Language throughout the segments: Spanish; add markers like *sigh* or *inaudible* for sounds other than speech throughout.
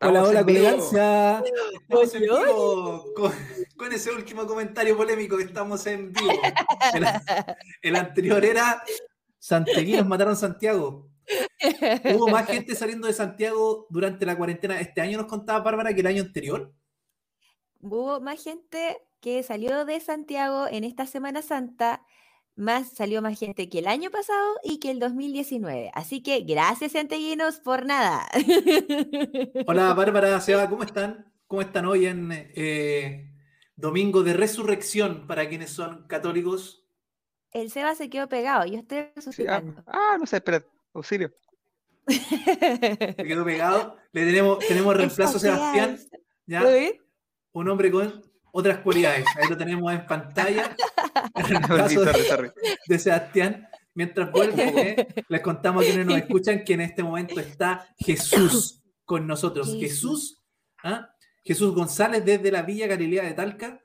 Hola, hola, con elegancia. Estamos en vivo con, ese último comentario polémico que estamos en vivo. El, anterior era Santiaguinos mataron Santiago. Hubo más gente saliendo de Santiago durante la cuarentena. Este año nos contaba Bárbara que el año anterior. Hubo más gente que salió de Santiago en esta Semana Santa más salió más gente que el año pasado y que el 2019. Así que gracias, santiaguinos, por nada. Hola, Bárbara, *laughs* Seba, ¿cómo están? ¿Cómo están hoy en eh, Domingo de Resurrección para quienes son católicos? El Seba se quedó pegado, yo estoy ah, resucitando. ah, no sé, espera, auxilio. *laughs* Se quedó pegado. Le tenemos, tenemos reemplazo a Sebastián. ¿ya? Un hombre con otras cualidades. Ahí lo tenemos en pantalla. *laughs* de Sebastián. Mientras vuelve, *laughs* ¿eh? les contamos a quienes nos escuchan que en este momento está Jesús con nosotros. Jesús, ¿ah? Jesús González desde la Villa Galilea de Talca.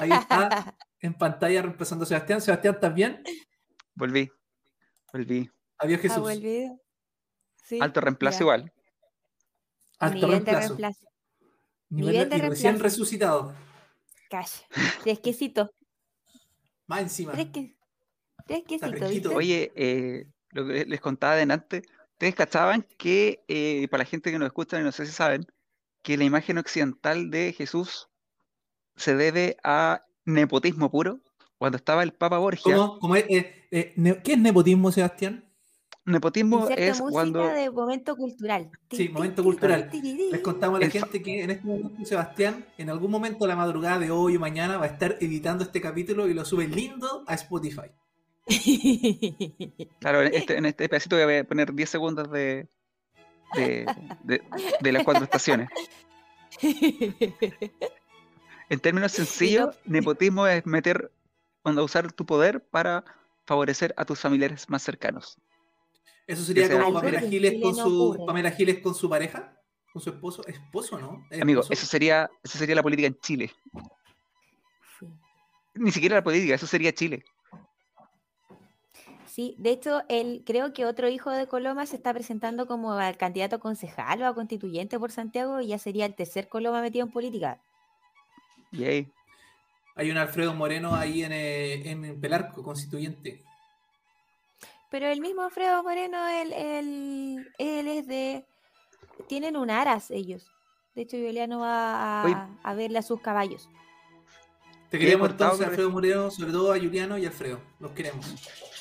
Ahí está en pantalla reemplazando a Sebastián. Sebastián, ¿estás bien? Volví. Volví. Adiós, Jesús. Alto reemplazo igual. Alto reemplazo. Nivel, de recién resucitado. Cash. *laughs* Fresquecito. Más encima. Fresquecito. Oye, eh, lo que les contaba adelante, ustedes cachaban que, eh, para la gente que nos escucha y no sé si saben, que la imagen occidental de Jesús se debe a nepotismo puro. Cuando estaba el Papa Borgia. ¿Cómo? Eh, ¿Qué es nepotismo, Sebastián? Nepotismo es cuando. de momento cultural. Sí, momento cultural. Les contamos a la gente que en este momento Sebastián, en algún momento de la madrugada de hoy o mañana, va a estar editando este capítulo y lo sube lindo a Spotify. *laughs* Claro, en este, en este pedacito voy a poner 10 segundos de, de, las cuatro estaciones. En términos sencillos, nepotismo es meter, cuando usar tu poder para favorecer a tus familiares más cercanos. Eso sería como Pamela Giles, con su, Pamela Giles con su pareja, con su esposo. ¿Esposo no? Amigo, eso sería, eso sería la política en Chile. Ni siquiera la política, eso sería Chile. Sí, de hecho, él, creo que otro hijo de Coloma se está presentando como al candidato a concejal o a constituyente por Santiago y ya sería el tercer Coloma metido en política. Yay. Hay un Alfredo Moreno ahí en, eh, en Pelarco, constituyente. Pero el mismo Alfredo Moreno, él, él, es de... Tienen un aras ellos. De hecho, Juliano va a, a verle a sus caballos. Te queremos entonces, Alfredo Moreno, sobre todo a Juliano y Alfredo. Los queremos.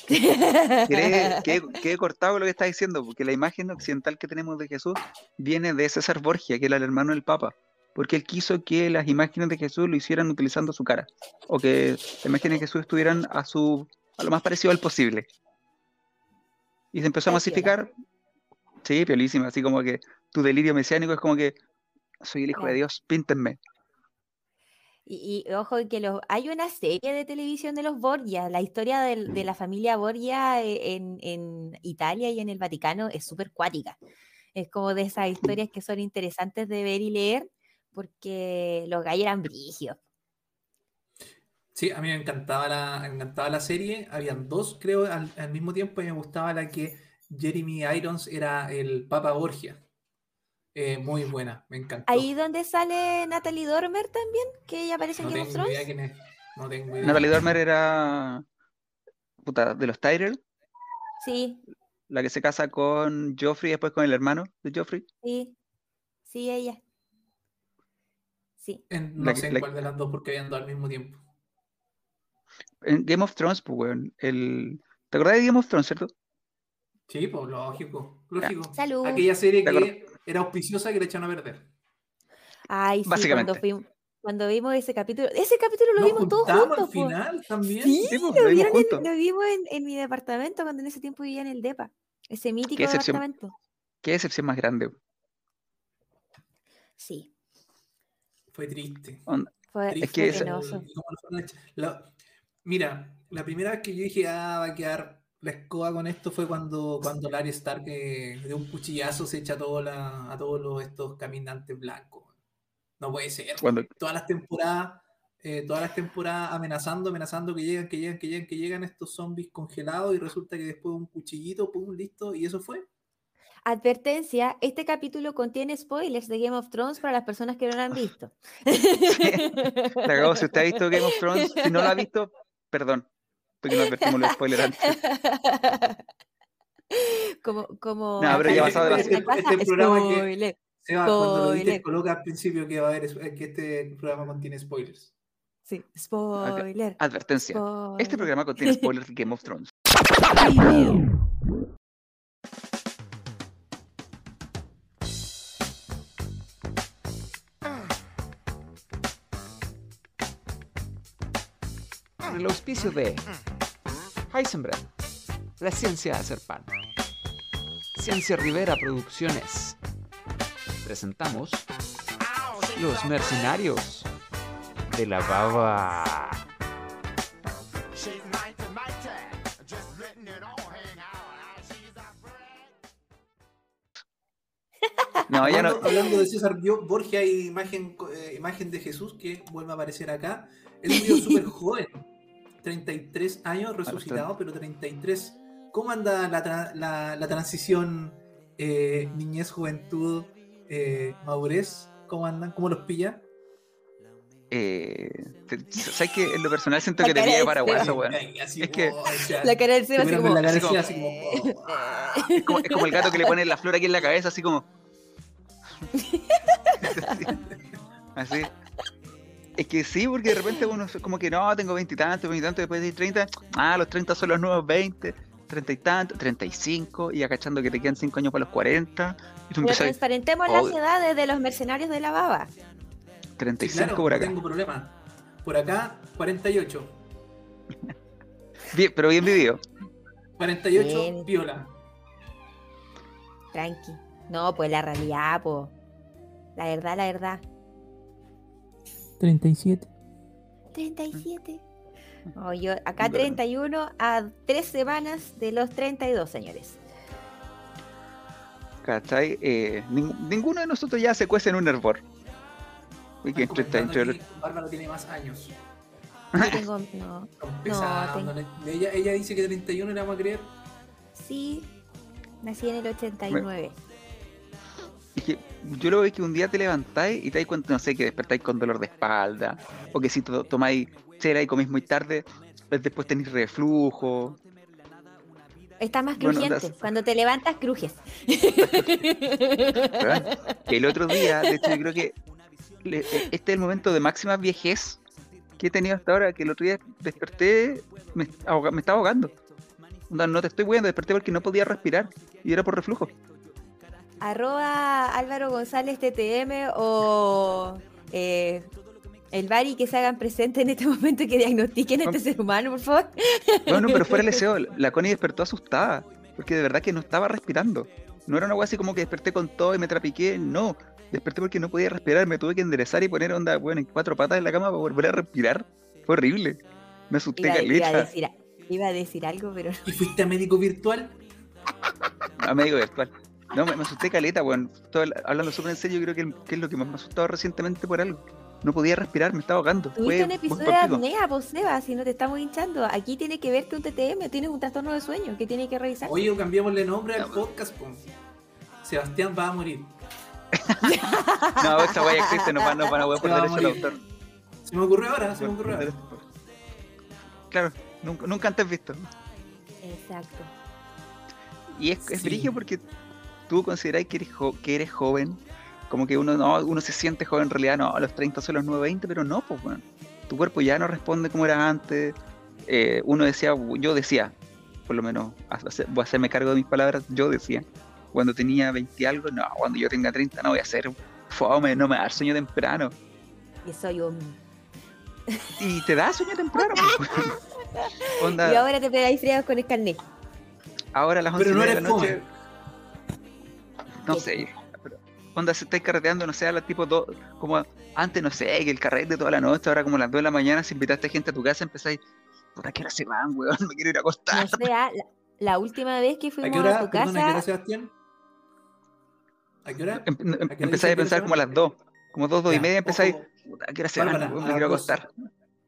*laughs* que, he *laughs* cortado lo que está diciendo, porque la imagen occidental que tenemos de Jesús viene de César Borgia, que era el hermano del Papa, porque él quiso que las imágenes de Jesús lo hicieran utilizando su cara, o que las imágenes de Jesús estuvieran a su a lo más parecido al posible. Y se empezó a masificar. Sí, piolísima, así como que tu delirio mesiánico es como que soy el hijo de Dios, píntenme. Y, ojo que los, hay una serie de televisión de los Borgia, la historia de, la familia Borgia eh, en, Italia y en el Vaticano es súper cuática. Es como de esas historias que son interesantes de ver y leer porque los gallos eran brígidos. Sí, a mí me encantaba la, encantaba la serie. Habían dos, creo, al, mismo tiempo y me gustaba la que Jeremy Irons era el Papa Borgia. Eh, muy buena, me encantó. Ahí donde sale Natalie Dormer también, que ella aparece en Game of Thrones. No tengo idea. Natalie Dormer era puta, de los Tyrell. Sí. La que se casa con Joffrey y después con el hermano de Joffrey. Sí, sí, ella. Sí. no sé cuál de las dos porque habían dos al mismo tiempo. En Game of Thrones, pues, weón. El... ¿Te acordás de Game of Thrones, cierto? Sí, pues lógico. Lógico. Salud. Aquella serie que era auspiciosa que le echaron a perder. Ay, sí, Básicamente. Cuando, cuando vimos ese capítulo. Ese capítulo lo vimos todos juntos. al final también. Sí, sí lo, vimos en, lo, vimos en, mi departamento cuando en ese tiempo vivía en el DEPA. Ese mítico departamento. Qué decepción más grande. Sí. Fue triste. Fue, es que Mira, la primera vez que yo dije, ah, va a quedar la escoba con esto fue cuando, cuando Larry Stark eh, de un cuchillazo se echa a, a todos los, estos caminantes blancos. No puede ser. Todas las temporadas, eh, todas las temporadas amenazando, amenazando que llegan, que llegan, que llegan, que llegan estos zombies congelados y resulta que después un cuchillito, pum, listo, y eso fue. Advertencia, este capítulo contiene spoilers de Game of Thrones para las personas que no lo han visto. *laughs* Si usted ha visto Game of Thrones, si no lo ha visto, perdón, porque no advertimos los spoilers antes. *laughs* como, como No, pero ya pasado de la Este- este programa que- spoiler. Seba, cuando lo dices, coloca al principio que va a haber es- que este programa contiene spoilers. Sí, spoiler. Advertencia. Este programa contiene spoilers de Game of Thrones. *laughs* Con el auspicio de Heisenberg, la ciencia de hacer pan. Ciencia Rivera Producciones. Presentamos Los Mercenarios de la Baba. No, ya no. hablando, de César Borgia y imagen, eh, imagen de Jesús que vuelve a aparecer acá. Él *laughs* murió súper joven, 33 años resucitado, pero 33. ¿Cómo anda la, tra- la- la transición eh, niñez, juventud, eh, madurez? ¿Cómo andan? ¿Cómo los pilla? Eh, ¿Sabes que En lo personal siento La que te pilla de para Seba. guasa, weón. Así, Es que- La cara del Seba así como... la cara así así, como- así como, oh, ah. Es como, es como el gato que le pone la flor aquí en la cabeza, así como. *laughs* *laughs* así. Es que sí, porque de repente *laughs* uno es como que no, tengo veintitantos, veintitantos, después de 30, ah, los 30 son los nuevos 20, treinta y tantos, 35, y acachando que te quedan 5 años para los 40, y tú Pero empiezas transparentemos Oh. las edades de los mercenarios de la baba. Sí, 35 claro, por no acá. tengo problema. Por acá, 48. Bien, pero bien vivido. 48, Bien. piola. Tranqui. No, pues la realidad, pues. La verdad, la verdad. 37. 37. Oh, yo, acá Bueno. 31 a 3 semanas de los 32, señores. ¿Cachai? Eh, ning- ninguno de nosotros ya se cuece en un hervor. Y que entre, entre, entre- Bárbara tiene más años. Yo tengo. No. *laughs* Empezando, tengo- ella, ella dice que 31 le vamos a creer. Sí. Nací en el 89. Es que yo lo veo que un día te levantáis y te das cuenta, no sé, que despertáis con dolor de espalda, o que si to- tomáis cera y comís muy tarde, pues después tenéis reflujo. Está más Bueno, crujiente. das- Cuando te levantas, crujes. *laughs* el otro día, de hecho, yo creo que le- eh, este es el momento de máxima viejez que he tenido hasta ahora, que el otro día desperté, me, ahoga- me estaba ahogando. No te estoy viendo, desperté porque no podía respirar y era por reflujo. Arroba Álvaro González TTM o eh, el Bari que se hagan presente en este *laughs* momento y que diagnostiquen a este ser humano, por favor. Bueno, pero fuera el deseo, *laughs* la Connie despertó asustada, porque de verdad que no estaba respirando. No era una cosa así como que desperté con todo y me trapiqué, no. Desperté porque no podía respirar, me tuve que enderezar y poner onda, bueno, en cuatro patas en la cama para volver a respirar. Fue horrible. Me asusté Iba, iba a decir, iba a decir algo, pero no. ¿Y fuiste a médico virtual? A médico virtual. No, me, me asusté caleta, weón. Todo el- hablando súper en serio, creo que, el- que es lo que más me ha asustado recientemente por algo. No podía respirar, me estaba ahogando. Tuviste Fue un episodio de apnea, Seba, si no te estamos hinchando. Aquí tiene que verte un TTM, tienes un trastorno de sueño que tiene que revisar. Oye, cambiémosle nombre al pues. podcast. po. Sebastián va a morir. *laughs* No, esa wea existe, nos van, nos van a wear por derecho de morir. autor. Se me ocurrió ahora, se me ocurrió ahora. Claro, nunca, nunca antes visto. Exacto. Y es, es Sí. brillo porque tú consideráis que eres, jo- que eres joven, como que uno no uno se siente joven en realidad, no, a los 30 son los 920, pero no, pues bueno, tu cuerpo ya no responde como era antes. Eh, uno decía, yo decía, por lo menos, voy a hacerme cargo de mis palabras, yo decía, cuando tenía 20 y algo, no, cuando yo tenga 30 no voy a hacer fome, no me va a dar sueño temprano. Que soy un. Y te da sueño temprano, *laughs* pues. Onda, Y ahora te pegáis friados con el carnet. Ahora a las 11 Pero no de la noche. No sé. pero, Onda, se estáis carreteando, no sé, a las tipo dos. Como antes, no sé, que el carrete toda la noche, ahora como a las 2 de la mañana, si invitaste gente a tu casa, empezáis. Puta, ¿qué hora se van, weón? Me quiero ir a acostar. No sé, ah, la, la última vez que ¿A fuimos a, tu Perdón, ¿a qué hora, casa, Sebastián? ¿A qué hora? Em- em- ¿A qué hora empezáis a pensar como a las 2. Como 2, 2 y Ya, media empezáis. Puta, ¿a qué hora se van, weón? a Me quiero dos.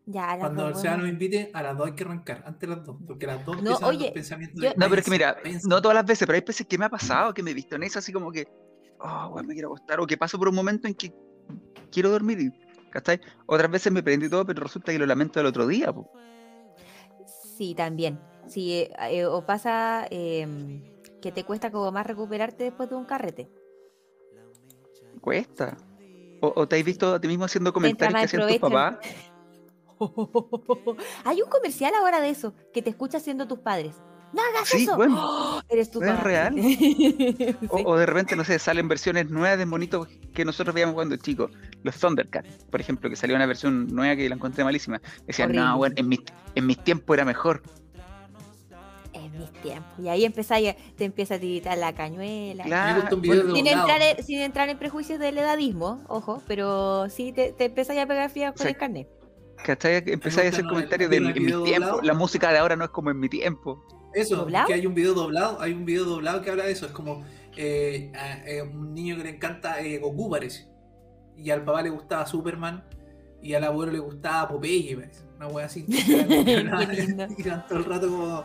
Acostar. Ya, a las Cuando dos, el Seba bueno. nos invite, a las dos hay que arrancar, antes de las dos, porque las dos No, empiezan oye, los pensamientos yo- de No, pero es que mira, no todas las veces, pero hay veces que me ha pasado, que me he visto en eso así como que, oh, weón, me quiero acostar, o que paso por un momento en que quiero dormir, y, ¿cachai? Otras veces me prendí todo, pero resulta que lo lamento el otro día, po. Sí, también. Sí, eh, eh, o pasa em, que te cuesta como más recuperarte después de un carrete. Cuesta. O, o te has visto a ti mismo haciendo comentarios que hacían tus papás. *laughs* *laughs* Hay un comercial ahora de eso, que te escucha haciendo tus padres. ¡No hagas Sí, eso! bueno. ¡Oh! *gasps* Eres tu ¿Es padre. real? *laughs* Sí. O, o de repente, no sé, salen versiones nuevas de monitos que nosotros veíamos cuando chicos. Los Thundercats, por ejemplo, que salió una versión nueva que la encontré malísima. Decían, Horrible. no, bueno, en mis, en mis tiempos era mejor. En mis tiempos. Y ahí empezáis a- te empieza a tiritar la cañuela. Claro. bueno, Sin entrar, en, sin entrar en prejuicios del edadismo, ojo, pero sí te, te empezáis a pegar frías con Sí. el carnet. ¿Cachai? Empezáis a hacer comentarios de en tiempos. doblado. La música de ahora no es como en mi tiempo. Eso, ¿Doblado? que hay un video doblado, hay un video doblado que habla de eso, es como eh, a- eh, un niño que le encanta eh, Goku parece, y al papá le gustaba Superman, y al abuelo le gustaba Popeye parece, una wea así, *laughs* y iban todo el rato como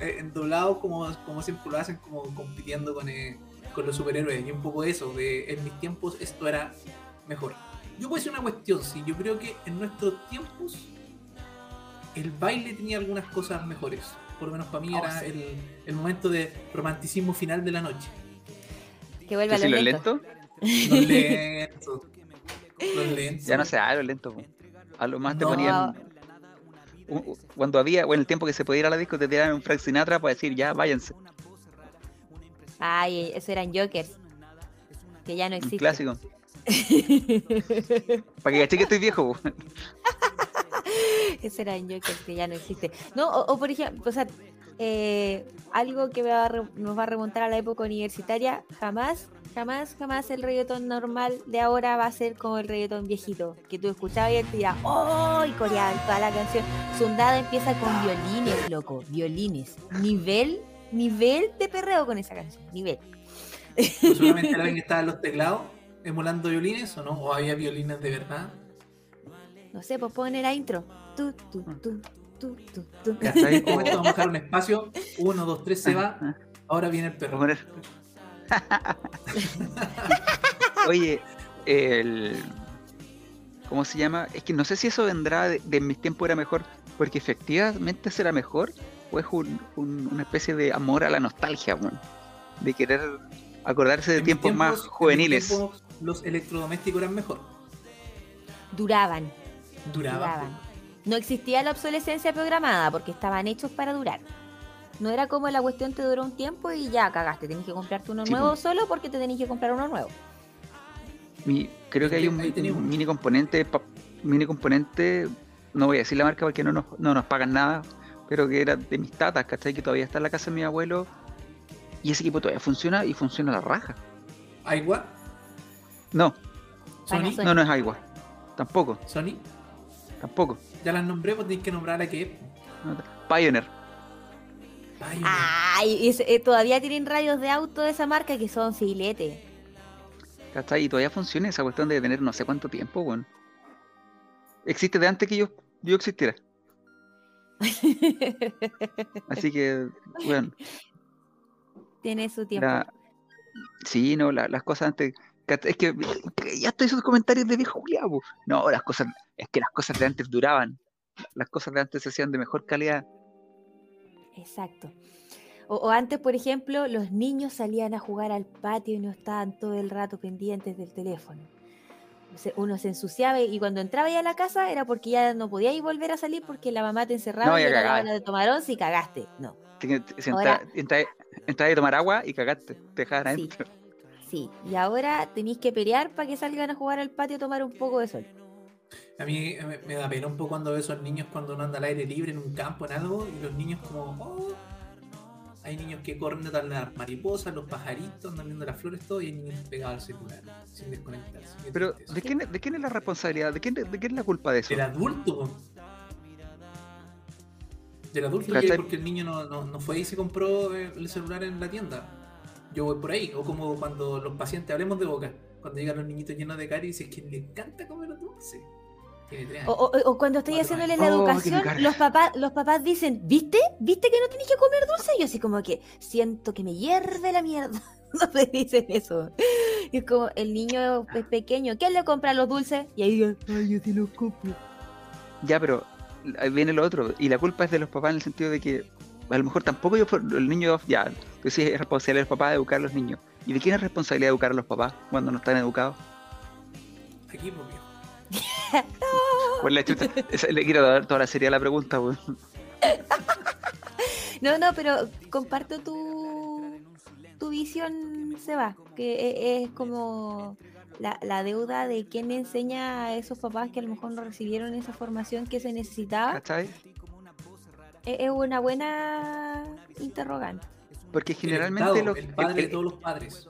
eh, en doblado como, como siempre lo hacen, como compitiendo con, eh, con los superhéroes, y un poco eso, de en mis tiempos esto era mejor. Yo puedo decir una cuestión, sí, yo creo que en nuestros tiempos el baile tenía algunas cosas mejores. Por lo menos para mí Oh, era sí. el, el momento de romanticismo final de la noche. Que vuelva a ¿Tú sí los lo lento? Los lentos. Los lentos. Ya no sé, ah, lo lento. A lo más te No. ponían. Cuando había, bueno, el tiempo que se podía ir a la disco, te tiraban un Frank Sinatra para decir, ya, váyanse. Ay, eso eran Jokers. Que ya no Un existen. clásico. *laughs* Para que caché que estoy viejo. *laughs* Ese era en Jokers que ya no existe. No, o, o por ejemplo, o sea, eh, algo que me va a re- nos va a remontar a la época universitaria, jamás, jamás, jamás el reggaetón normal de ahora va a ser como el reggaetón viejito, que tú escuchabas y te dirás, ¡oh! y coreaban toda la canción. Sundada empieza con violines, loco, violines. Nivel, nivel de perreo con esa canción, nivel. No solamente era alguien que estaba en los teclados emulando violines o no, o había violines de verdad. No sé, pues poner la intro. Tu, tu, tu, tu, tu, tu. Ya está ahí Como como- esto vamos a dejar un espacio, uno, dos, tres se va, Ah, ahora viene el perro. *laughs* Oye, el. ¿Cómo se llama? Es que no sé si eso vendrá de, de mis tiempos era mejor, porque efectivamente será mejor, o es un- un- una especie de amor a la nostalgia. De querer acordarse de tiempos más en mis juveniles. tiempos, los electrodomésticos eran mejor. Duraban. Duraban. duraban. No existía la obsolescencia programada porque estaban hechos para durar. No era como la cuestión te duró un tiempo y ya cagaste, tenés que comprarte uno Sí, nuevo po. solo porque te tenés que comprar uno nuevo. Mi- creo que hay un, mini componente, pa- mini componente, no voy a decir la marca porque no nos, no nos pagan nada, pero que era de mis tatas, ¿cachai? Que todavía está en la casa de mi abuelo. Y ese equipo todavía funciona y funciona a la raja. Aigua, No, Sony, no, no es agua. Tampoco, Sony, tampoco. ya las nombré, pues tenéis que nombrar a que. No, Pioneer. Ay, es- eh, todavía tienen radios de auto de esa marca que son filete. ¿Cachai? Y todavía funciona esa cuestión de tener no sé cuánto tiempo, weón. Existe de antes que yo, yo existiera. *laughs* Así que, bueno, Tiene su tiempo. la... sí, no, la- las cosas antes. Es que ya estoy esos comentarios de viejo Julián. No, las cosas, es que las cosas de antes duraban. Las cosas de antes se hacían de mejor calidad. Exacto. O, o antes, por ejemplo, los niños salían a jugar al patio y no estaban todo el rato pendientes del teléfono. Uno se ensuciaba y cuando entraba ya a la casa era porque ya no podía ir volver a salir porque la mamá te encerraba No, y cagaba. hora de tomar once y cagaste. No, Te- te- si Ahora- entra- entra- entrabas a tomar agua y cagaste. Te dejaban Sí. adentro. Sí. Y ahora tenéis que pelear para que salgan a jugar al patio a tomar un poco de sol. A mí me, da pena un poco cuando veo esos niños cuando uno anda al aire libre en un campo, en algo, y los niños como, oh. Hay niños que corren detrás de las mariposas, los pajaritos, andan viendo las flores, todo, y hay niños pegados al celular, sin desconectarse. Pero. ¿de quién, es- ¿de quién es la responsabilidad? ¿De quién, ¿De quién es la culpa de eso? Del adulto. Del adulto, porque el niño no, no, no fue y se compró eh, el celular en la tienda. Yo voy por ahí, o como cuando los pacientes, hablemos de boca, cuando llegan los niñitos llenos de caries y dicen que le encanta comer dulce. O, o- o cuando estoy Cuatro haciéndole la. Oh, educación, los papás, los papás dicen, ¿viste? ¿Viste que no tenés que comer dulce? Y yo así como que siento que me hierve la mierda. *laughs* No me dicen eso. Y es como, el niño es pequeño, ¿quién le compra los dulces? Y ahí digo, ay, yo te los compro. Ya, pero ahí viene lo otro. Y la culpa es de los papás en el sentido de que a lo mejor tampoco yo, el niño, ya, tú sí es responsabilidad de los papás de educar a los niños. ¿Y de quién es responsabilidad de educar a los papás cuando no están educados? Aquí, pues, viejo. *laughs* Pues la esa- le quiero dar toda la serie a la pregunta, weón. No, no, pero comparto tu, tu visión, Seba, que e- es como la, la deuda de quién le enseña a esos papás que a lo mejor no recibieron esa formación que se necesitaba. ¿Cachai? Es una buena interrogante. Porque El generalmente Estado, los- el padre el- de todos los padres.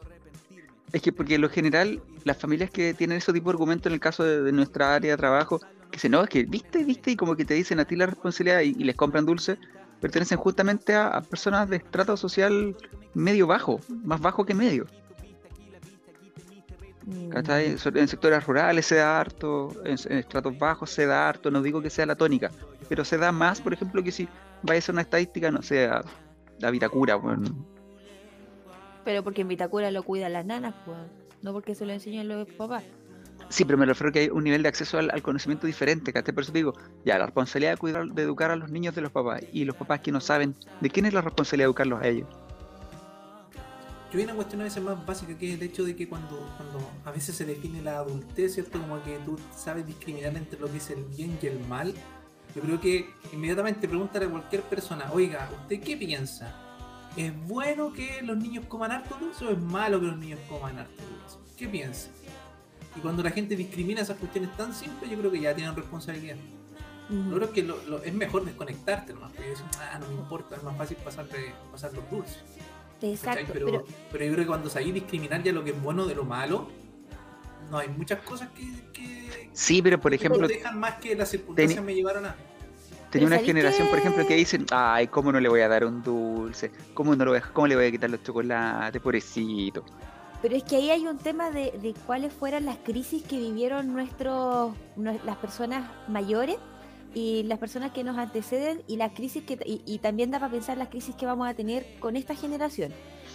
Es que porque lo general, las familias que tienen ese tipo de argumentos en el caso de, de nuestra área de trabajo, que dicen, no, es que viste, viste, y como que te dicen a ti la responsabilidad y, y les compran dulce, pertenecen justamente a, a personas de estrato social medio bajo, más bajo que medio. Mm. En sectores rurales se da harto, en, en estratos bajos se da harto, no digo que sea la tónica, pero se da más, por ejemplo, que si vaya a ser una estadística, no sé, a, a Vitacura, bueno, Pero porque en Vitacura lo cuidan las nanas, pues. No porque se lo enseñan los papás. Sí, pero me refiero que hay un nivel de acceso al, al conocimiento diferente, ¿cachai? Por eso te digo, ya, la responsabilidad de, cuidar, de educar a los niños de los papás y los papás que no saben, ¿de quién es la responsabilidad de educarlos a ellos? Yo vi una cuestión a veces más básica que es el hecho de que cuando, cuando a veces se define la adultez, ¿cierto? Como que tú sabes discriminar entre lo que es el bien y el mal. Yo creo que inmediatamente pregúntale a cualquier persona, oiga, ¿usted qué piensa? ¿Es bueno que los niños coman harto dulce o es malo que los niños coman harto dulce? ¿Qué piensa? Y cuando la gente discrimina esas cuestiones tan simples, yo creo que ya tienen responsabilidad. Yo creo que lo- lo- es mejor desconectarte nomás, porque decir, ah, no me importa, es más fácil pasar, de- pasar los dulces. Exacto, Pero, pero, pero yo creo que cuando sabéis discriminar ya lo que es bueno de lo malo, no hay muchas cosas que, que, Sí, pero por que ejemplo, protejan más que las circunstancias me llevaron a. tenía una ¿sabéis generación, por ejemplo, que dicen, ay, ¿cómo no le voy a dar un dulce? ¿Cómo, no lo voy a, cómo le voy a quitar los chocolates? Pobrecito. pero es que ahí hay un tema de, de cuáles fueron las crisis que vivieron nuestros, nue- las personas mayores y las personas que nos anteceden y las crisis que y, y también da para pensar las crisis que vamos a tener con esta generación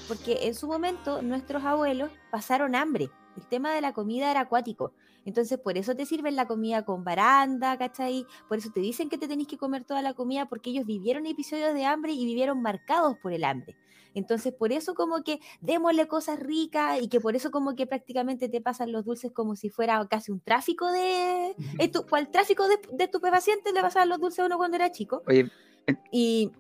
porque en su momento nuestros abuelos pasaron hambre el tema de la comida era acuático entonces por eso te sirven la comida con baranda ¿cachai? por eso te dicen que te tenés que comer toda la comida porque ellos vivieron episodios de hambre y vivieron marcados por el hambre entonces por eso como que démosle cosas ricas y que por eso como que prácticamente te pasan los dulces como si fuera casi un tráfico de estu- ¿Cuál tráfico de, de estupefacientes le pasaban los dulces a uno cuando era chico? Oye, Y,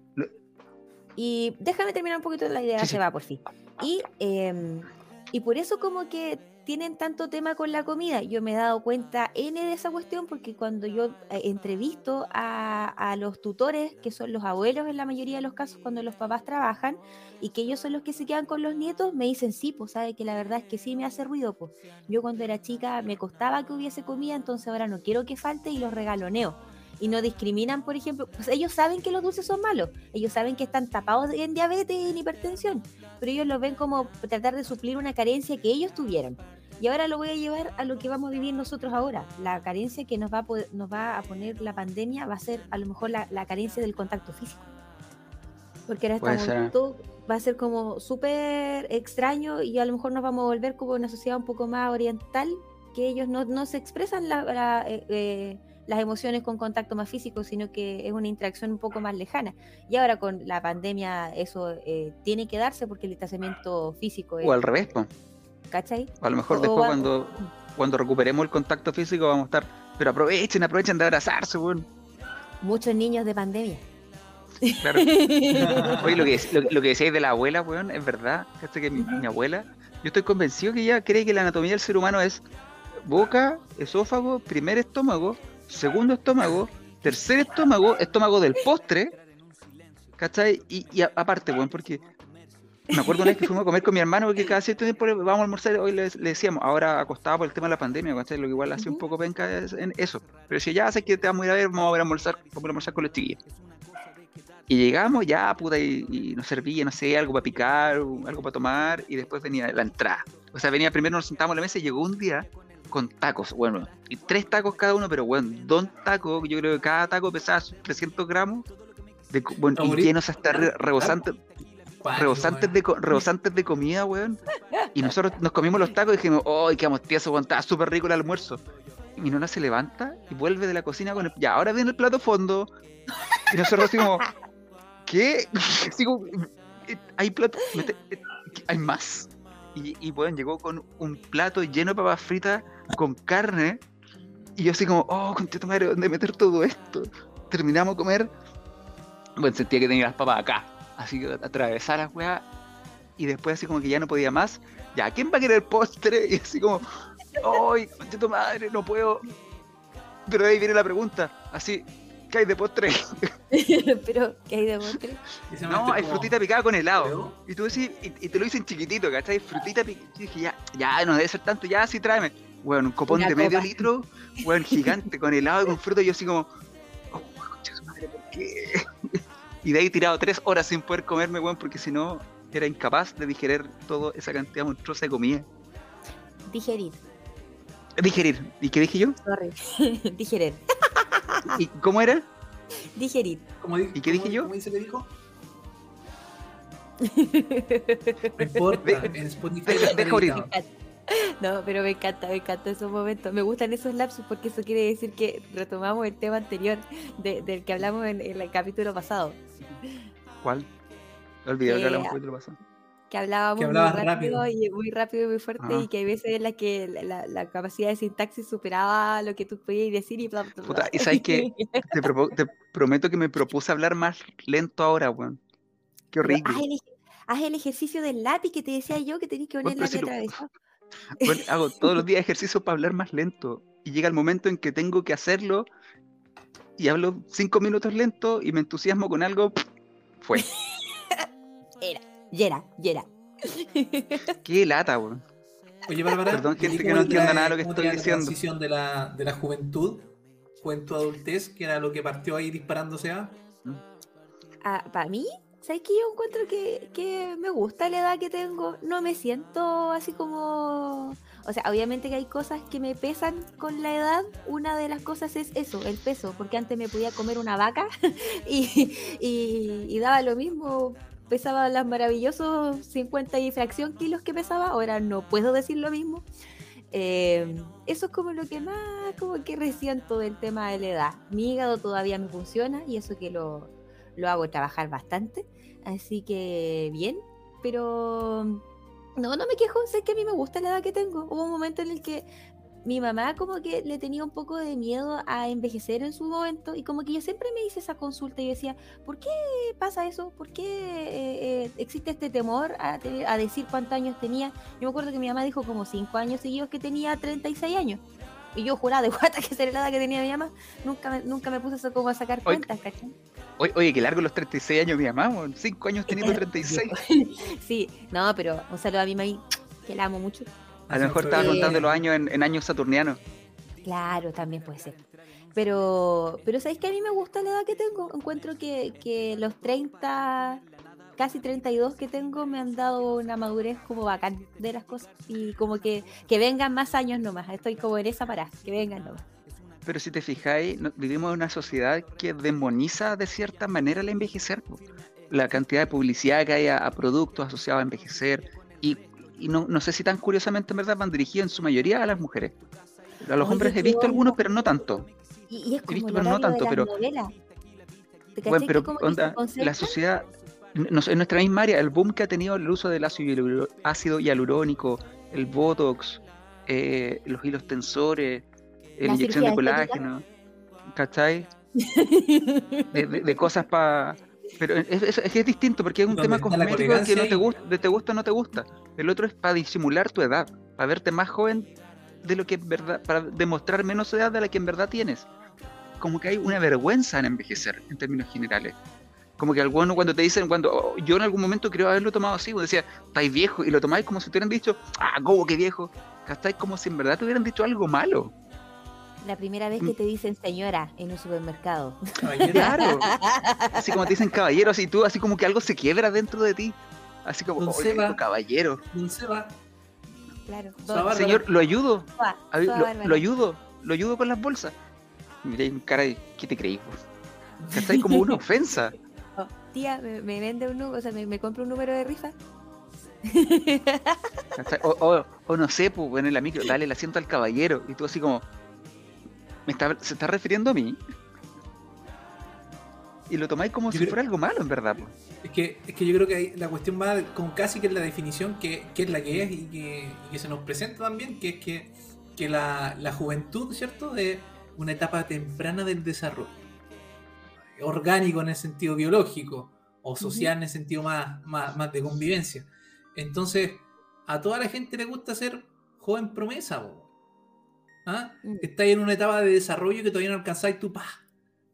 y déjame terminar un poquito la idea, Sí, sí. se va por fin. Y, em, y por eso como que tienen tanto tema con la comida. Yo me he dado cuenta N de esa cuestión porque cuando yo eh, entrevisto a, a los tutores, que son los abuelos en la mayoría de los casos cuando los papás trabajan, y que ellos son los que se quedan con los nietos, me dicen, sí, pues sabe que la verdad es que sí me hace ruido, pues. Yo cuando era chica me costaba que hubiese comida, entonces ahora no quiero que falte y los regaloneo. Y no discriminan, por ejemplo, pues ellos saben que los dulces son malos, ellos saben que están tapados en diabetes y en hipertensión, pero ellos lo ven como tratar de suplir una carencia que ellos tuvieron. Y ahora lo voy a llevar a lo que vamos a vivir nosotros ahora. La carencia que nos va a, poder- nos va a poner la pandemia va a ser a lo mejor la, la carencia del contacto físico. Porque ahora estamos todo, va a ser como súper extraño y a lo mejor nos vamos a volver como una sociedad un poco más oriental, que ellos no, no se expresan la- la, eh, eh, las emociones con contacto más físico, sino que es una interacción un poco más lejana. Y ahora con la pandemia eso eh, tiene que darse porque el distanciamiento físico es, o al revés, po. ¿Cachai? a lo mejor O- después va- cuando, cuando recuperemos el contacto físico vamos a estar, pero aprovechen, aprovechen de abrazarse, weón. Muchos niños de pandemia. Claro. *laughs* Oye, lo que, lo, lo que decíais de la abuela, weón, es verdad. ¿cachai? Que mi, abuela, yo estoy convencido que ella cree que la anatomía del ser humano es boca, esófago, primer estómago, segundo estómago, tercer estómago, estómago del postre, ¿cachai? Y, y a- aparte, weón, porque me acuerdo una vez que *laughs* fuimos a comer con mi hermano, porque cada cierto tiempo le- vamos a almorzar, hoy le, le decíamos, ahora acostado por el tema de la pandemia, ¿cachai? Lo que igual hacía un Ujú. poco penca es en eso. Pero si ya sé que te vamos a ir a ver, vamos a ver a almorzar, vamos a almorzar con los chiquillos. Y llegamos ya, puta, y, y nos servía, no sé, algo para picar, algo para tomar, y después venía la entrada. O sea, venía primero, nos sentábamos a la mesa y llegó un día con tacos, bueno, y tres tacos cada uno, pero bueno, dos tacos, yo creo que cada taco pesaba sus 300 gramos, de, bueno, y llenos hasta re- rebosantes, rebosantes, weón. de, rebosantes de comida, weón. Y nosotros nos comimos los tacos y dijimos, ¡ay, quedamos tiesos, weón! Estaba súper rico el almuerzo. Y mi nona se levanta y vuelve de la cocina con el... Ya, ahora viene el plato fondo. Y nosotros como, ¿qué? *laughs* Como, "Eh, hay plato, eh, hay más. Y, y bueno, llegó con un plato lleno de papas fritas con carne. Y yo así como, oh, concha tu madre, ¿dónde meter todo esto? Terminamos de comer. Bueno, sentía que tenía las papas acá. Así que atravesar las weas. Y después así como que ya no podía más. Ya, ¿quién va a querer postre? *laughs* Y así como, ¡ay, concha tu madre, no puedo! Pero ahí viene la pregunta. Así, ¿qué hay de postre? *laughs* Pero, ¿qué hay de postre? No, hay como- frutita picada con helado. ¿Pero? Y tú decís, y, y te lo dicen chiquitito, ¿cachai? Frutita picada. Y dije, ya, ya, no debe ser tanto, ya, sí, tráeme. Bueno, un copón Una de medio litro, bueno, gigante, con helado y con fruta. Y yo así como, oh, concha de su madre, ¿por qué? Y de ahí tirado tres horas sin poder comerme, weón, porque si no, era incapaz de digerir toda esa cantidad monstruosa de comida. Digerir. Digerir. ¿Y qué dije yo? Sorry. *laughs* Digerir. ¿Y cómo era? Digerir. ¿Cómo di- ¿Y qué dije cómo- yo? ¿Cómo dice que dijo? *laughs* No importa, en Spotify Deja- deja morir. No, pero me encanta, me encanta esos momentos. Me gustan esos lapsos porque eso quiere decir que retomamos el tema anterior de- del que hablamos en, en el capítulo pasado. ¿Cuál? Olvidé que hablamos un poquito pasado. Que hablábamos Que muy rápido, rápido. y muy rápido y muy fuerte Ajá. y que hay veces en las que la, la- la capacidad de sintaxis superaba lo que tú podías decir y bla, bla, bla. Puta, ¿y sabes qué? *laughs* Te, te prometo que me propuse hablar más lento ahora, weón. Qué horrible. haz, el, haz el ejercicio del lápiz que te decía yo que tenías que poner el Bueno, pero lápiz si lo- atravesado. *laughs* Bueno, hago todos los días ejercicio para hablar más lento. Y llega el momento en que tengo que hacerlo y hablo cinco minutos lento y me entusiasmo con algo. Fue. *laughs* Yera, yera. *laughs* Qué lata, weón. Oye, Bárbara, Perdón, ¿y gente que no entienda da- nada de lo que estoy la diciendo? transición de la, de la juventud, juventud adultez, que era lo que partió ahí disparándose a. para mí, ¿sabes que Yo encuentro que, que me gusta la edad que tengo. No me siento así como. O sea, obviamente que hay cosas que me pesan con la edad. Una de las cosas es eso, el peso. Porque antes me podía comer una vaca *laughs* y, y- y daba lo mismo. Pesaba los maravillosos 50 y fracción kilos que pesaba. Ahora no puedo decir lo mismo. Eh, eso es como lo que más como que resiento del tema de la edad. Mi hígado todavía me funciona y eso que lo, lo hago trabajar bastante. Así que bien, pero no, no me quejo, sé que a mí me gusta la edad que tengo. Hubo un momento en el que mi mamá como que le tenía un poco de miedo a envejecer en su momento y como que yo siempre me hice esa consulta y decía, ¿por qué pasa eso? ¿Por qué eh, eh, existe este temor a, a decir cuántos años tenía? Yo me acuerdo que mi mamá dijo como 5 años seguidos que tenía 36 años. Y yo juraba de guata que esa era la edad que tenía mi mamá. Nunca me, nunca me puse eso como a sacar Oye, cuentas, ¿cachai? Oye, oye, que largo los 36 años, mi mamá, weón. Cinco años teniendo *laughs* 36. Sí, no, pero un saludo a mi mami, que la amo mucho. A lo mejor estaba Eh, contando los años en, en años saturnianos. Claro, también puede ser. Pero, pero ¿sabéis que a mí me gusta la edad que tengo? Encuentro que, que los 30, casi 32 que tengo me han dado una madurez como bacán de las cosas. Y como que, que vengan más años nomás. Estoy como en esa parada, que vengan nomás. Pero si te fijáis, vivimos en una sociedad que demoniza de cierta manera el envejecer. La cantidad de publicidad que hay a, a productos asociados a envejecer. Y, y no, no sé si tan curiosamente en verdad van dirigidos en su mayoría a las mujeres. A los Oye, hombres he visto algunos, pero no tanto. Y, y es como visto, el pero no tanto, pero- novelas. ¿Te Bueno, pero onda, la sociedad, en nuestra misma área, el boom que ha tenido el uso del ácido hialurónico, el botox, eh, los hilos tensores, la inyección de cirugía estética. colágeno, ¿cachai? De, de- de cosas para... Pero es, es- es que es distinto porque es un tema cosmético que no te gusta, de te gusta o no te gusta. El otro es para disimular tu edad, para verte más joven de lo que en verdad, para demostrar menos edad de la que en verdad tienes. Como que hay una vergüenza en envejecer, en términos generales. Como que algunos cuando te dicen, cuando oh, yo en algún momento creo haberlo tomado así, pues decía, estáis viejo, y lo tomáis como si te hubieran dicho, ah, ¿cómo que viejo? Estáis como si en verdad te hubieran dicho algo malo. La primera vez que te dicen señora en un supermercado. Caballero, Claro. *laughs* Así como te dicen caballero, así tú, así como que algo se quiebra dentro de ti. Así como, Don "Oh, Seba". caballero. don Seba, claro. Bárbara. Señor, lo ayudo. Soa, Soa lo, lo ayudo. Lo ayudo con las bolsas. Miré en cara de, ¿qué te creí? vos? ¿Cachai? Como una *laughs* ofensa. Tía, ¿me, me vende un número? O sea, ¿me, me compra un número de rifa? O, o- o no sé, pues, en la micro, dale el asiento al caballero. Y tú así como, ¿me está, ¿se está refiriendo a mí? Y lo tomáis como Yo si creo- fuera algo malo, en verdad. pues. Es que, es que yo creo que la cuestión va con casi que es la definición que, que es la que es y que, y que se nos presenta también, que es que, que la, la juventud, ¿cierto? Es una etapa temprana del desarrollo. Orgánico en el sentido biológico o social en el sentido más, más, más de convivencia. Entonces, a toda la gente le gusta ser joven promesa. po. ¿Ah? Mm. Estáis en una etapa de desarrollo que todavía no alcanzáis tu paz.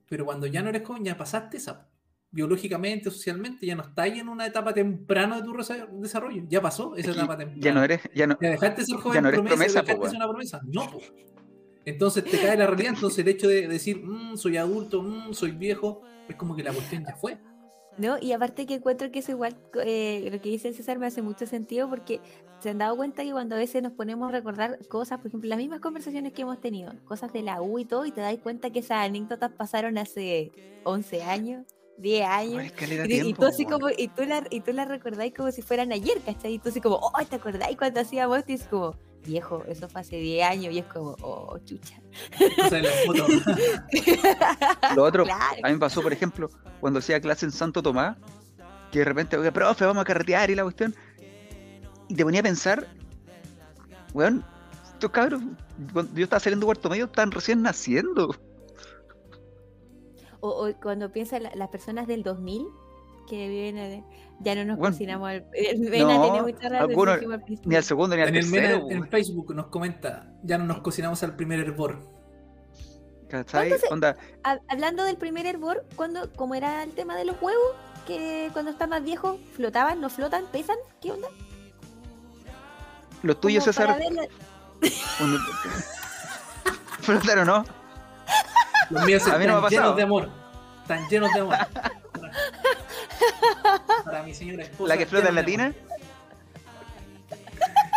Pero cuando ya no eres joven, ya pasaste esa. Biológicamente, socialmente, ya no estáis en una etapa temprana de tu desarrollo. Ya pasó esa etapa temprana. ya no eres, ya no, Ya dejaste de ser joven ya no eres promesa, promesa, dejaste po, ser una promesa. No, po. Entonces te cae la realidad. Entonces el hecho de decir, "Mm, soy adulto, mm, soy viejo, es como que la cuestión ya fue. ¿No? Y aparte que encuentro que es igual, eh, lo que dice el César me hace mucho sentido porque se han dado cuenta que cuando a veces nos ponemos a recordar cosas, por ejemplo, las mismas conversaciones que hemos tenido, cosas de la U y todo, y te das cuenta que esas anécdotas pasaron hace 11 años, 10 años. Caleta Y, de y tiempo, tú así como, y tú la, y tú la recordáis como si fueran ayer, ¿cachai? Y tú así como, oh, ¿te acordáis cuando hacíamos esto? Y es como, viejo, eso fue hace 10 años, y es como, oh, chucha. O sea. Lo otro, *laughs* Claro. a mí me pasó, por ejemplo, cuando hacía clase en Santo Tomás, que de repente, oye, profe, vamos a carretear y la cuestión. Y te ponía a pensar, weón, estos cabros, cuando yo estaba saliendo de cuarto medio, están recién naciendo. O, o cuando piensas la- las personas del 2000 que viven, en- ya no nos Bueno, cocinamos. al- *laughs* el Mena no, tiene mucha algunos-. Ni al segundo ni al Mena tercero. en weón, Facebook nos comenta, ya no nos cocinamos al primer hervor. ¿Cachai? ¿Cuándo se- Onda, Hab- Hablando del primer hervor, cuando, como era el tema de los huevos, que cuando está más viejo flotaban, no flotan, pesan, ¿qué onda? los tuyos, César, la- *laughs* flotaron, ¿no? Los míos A mí no me ha están llenos de amor. Están llenos de amor. *laughs* Para mi señora esposa. La que flota en latina, amor.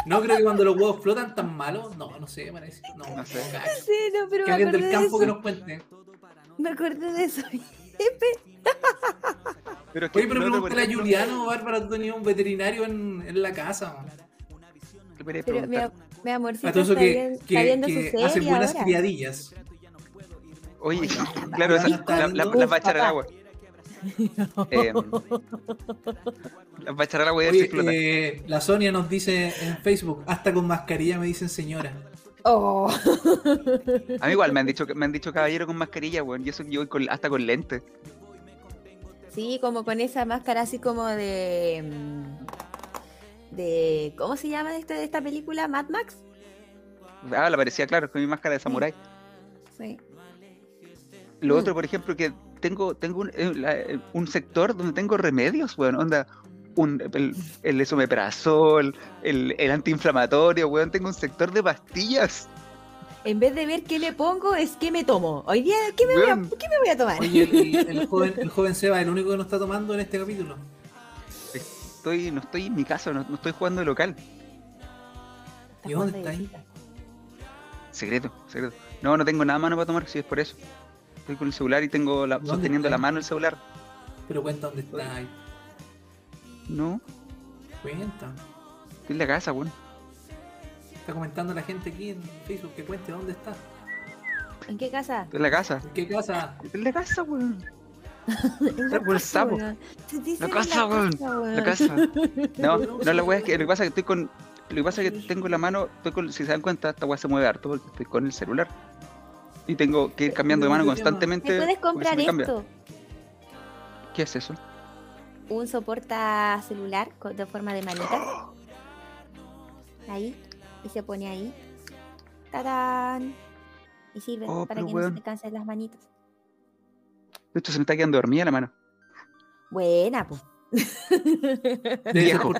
No creo que cuando los huevos flotan tan malo. No, no sé, parece. No, No sé. no sé, no, pero Que me alguien del de campo eso. que nos cuente. Me acordé de eso. *laughs* pero es que Oye, pero pregúntale a Juliano, Bárbara, tú tenías un veterinario en, en la casa. man. ¿qué quería Pero mi, mi amorcito A todo eso está, que, bien- está que, viendo que su hacen buenas ahora. criadillas. Oye, *laughs* claro, esa, la, la- viendo- las va a echar al Papá. agua. Eh, va a echar a Oye, flotan. eh, la Sonia nos dice en Facebook, hasta con mascarilla me dicen señora. Oh. A mí igual me han dicho que- me han dicho caballero con mascarilla, weón. Y eso que yo voy con- hasta con lentes. Sí, como con esa máscara así como de. mm, de ¿Cómo se llama este, de esta película? ¿Mad Max? Ah, la parecía claro, con mi máscara de samurái. Sí. Lo Mm. otro, por ejemplo, que tengo, tengo un, eh, la- eh, un sector donde tengo remedios, weón. Onda, un, el, el esomeprazol, el, el antiinflamatorio, weón. Tengo un sector de pastillas. En vez de ver qué me pongo, es qué me tomo. Hoy día, ¿qué me, voy a. ¿qué me voy a tomar? Oye, el, el *laughs* joven, el joven Seba, el único que no está tomando en este capítulo. Estoy, no estoy en mi casa, no, no estoy jugando de local. ¿Y dónde está ahí? Secreto, secreto. No, no tengo nada mano para tomar, si es por eso. Estoy con el celular y tengo la, ¿Dónde sosteniendo está? la mano el celular. Pero cuenta dónde está ahí. No, Cuenta. estoy en la casa, weón. Está comentando la gente aquí en Facebook que cuente dónde está. ¿En qué casa? Estoy en la casa. ¿En qué casa? Estoy en la casa, weón. *laughs* Está por el sapo. La casa, weón. weón. La casa. *laughs* No, no, la weá es que lo que pasa es que estoy con. Lo que pasa es que tengo la mano, estoy con, si se dan cuenta, esta weá se mueve harto porque estoy con el celular. Y tengo que ir cambiando de mano ¿Qué constantemente. ¿Me puedes comprar me esto? ¿Qué es eso? Un soporta celular de forma de manita. Ahí. Y se pone ahí. ¡Tarán! Y sirve Oh, para que no se te cansen las manitas. De hecho, se me está quedando dormida la mano. Buena, pues. Viejo.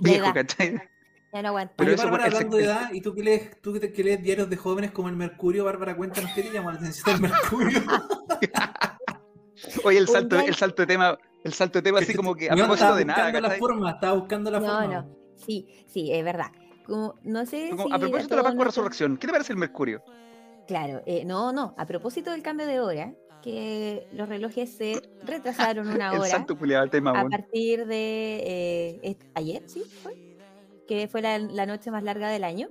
Viejo. ¿cachai? Ya no aguanto. Pero Oye, Bárbara, el hablando de edad, y tú que lees, tú que, que lees diarios de jóvenes como el Mercurio, Bárbara, cuéntanos qué te llama la atención del Mercurio. *laughs* Oye, el salto, el salto de tema, el salto de tema así como que a propósito estaba de nada, buscando la forma, estaba buscando la No, forma. no. Sí, sí, es verdad. como, no sé Como, si a propósito de la Pascua Resurrección, ¿qué te parece el Mercurio? Claro, eh, no, no, a propósito del cambio de hora, que los relojes se retrasaron una *laughs* el hora santo culiado del tema, a partir de eh, ayer, ¿sí? Fue, que fue la, la noche más larga del año.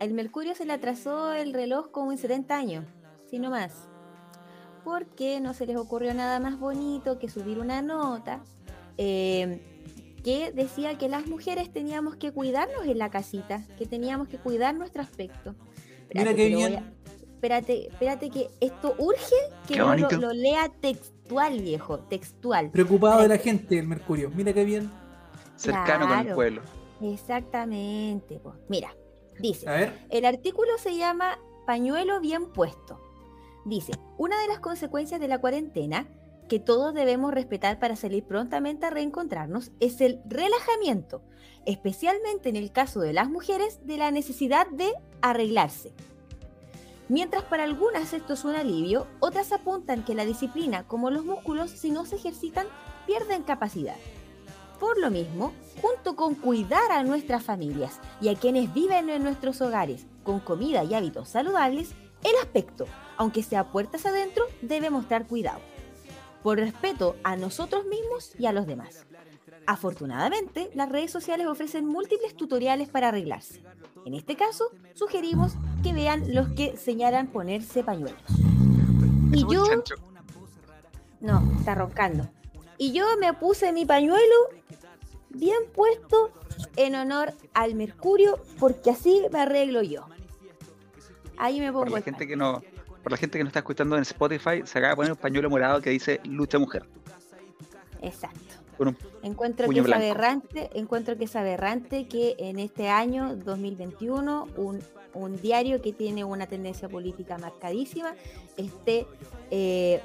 El Mercurio se le atrasó el reloj como en 70 años, si no más. Porque no se les ocurrió nada más bonito que subir una nota eh, que decía que las mujeres teníamos que cuidarnos en la casita, que teníamos que cuidar nuestro aspecto. Mira Espérate, qué que lo voy bien. a- Espérate, espérate que esto urge que Qué yo lo, lea textual, viejo, textual. Preocupado de la gente, el Mercurio. Mira qué bien. Cercano con el pueblo. Exactamente. po. Mira, dice, A ver. el artículo se llama Pañuelo bien puesto. Dice, una de las consecuencias de la cuarentena que todos debemos respetar para salir prontamente a reencontrarnos es el relajamiento, especialmente en el caso de las mujeres, de la necesidad de arreglarse. Mientras para algunas esto es un alivio, otras apuntan que la disciplina, como los músculos, si no se ejercitan, pierden capacidad. Por lo mismo, junto con cuidar a nuestras familias y a quienes viven en nuestros hogares con comida y hábitos saludables, el aspecto, aunque sea puertas adentro, debe mostrar cuidado, por respeto a nosotros mismos y a los demás. Afortunadamente, las redes sociales ofrecen múltiples tutoriales para arreglarse. En este caso, sugerimos que vean los que señalan ponerse pañuelos. Y yo, no, está roncando. Y yo me puse mi pañuelo bien puesto en honor al Mercurio, porque así me arreglo yo. Ahí me pongo Por la gente que no, por la gente que no está escuchando en Spotify, se acaba de poner un pañuelo morado que dice lucha mujer. Exacto. Encuentro que es aberrante, encuentro que es aberrante que en este año 2021 un, un diario que tiene una tendencia política marcadísima esté eh,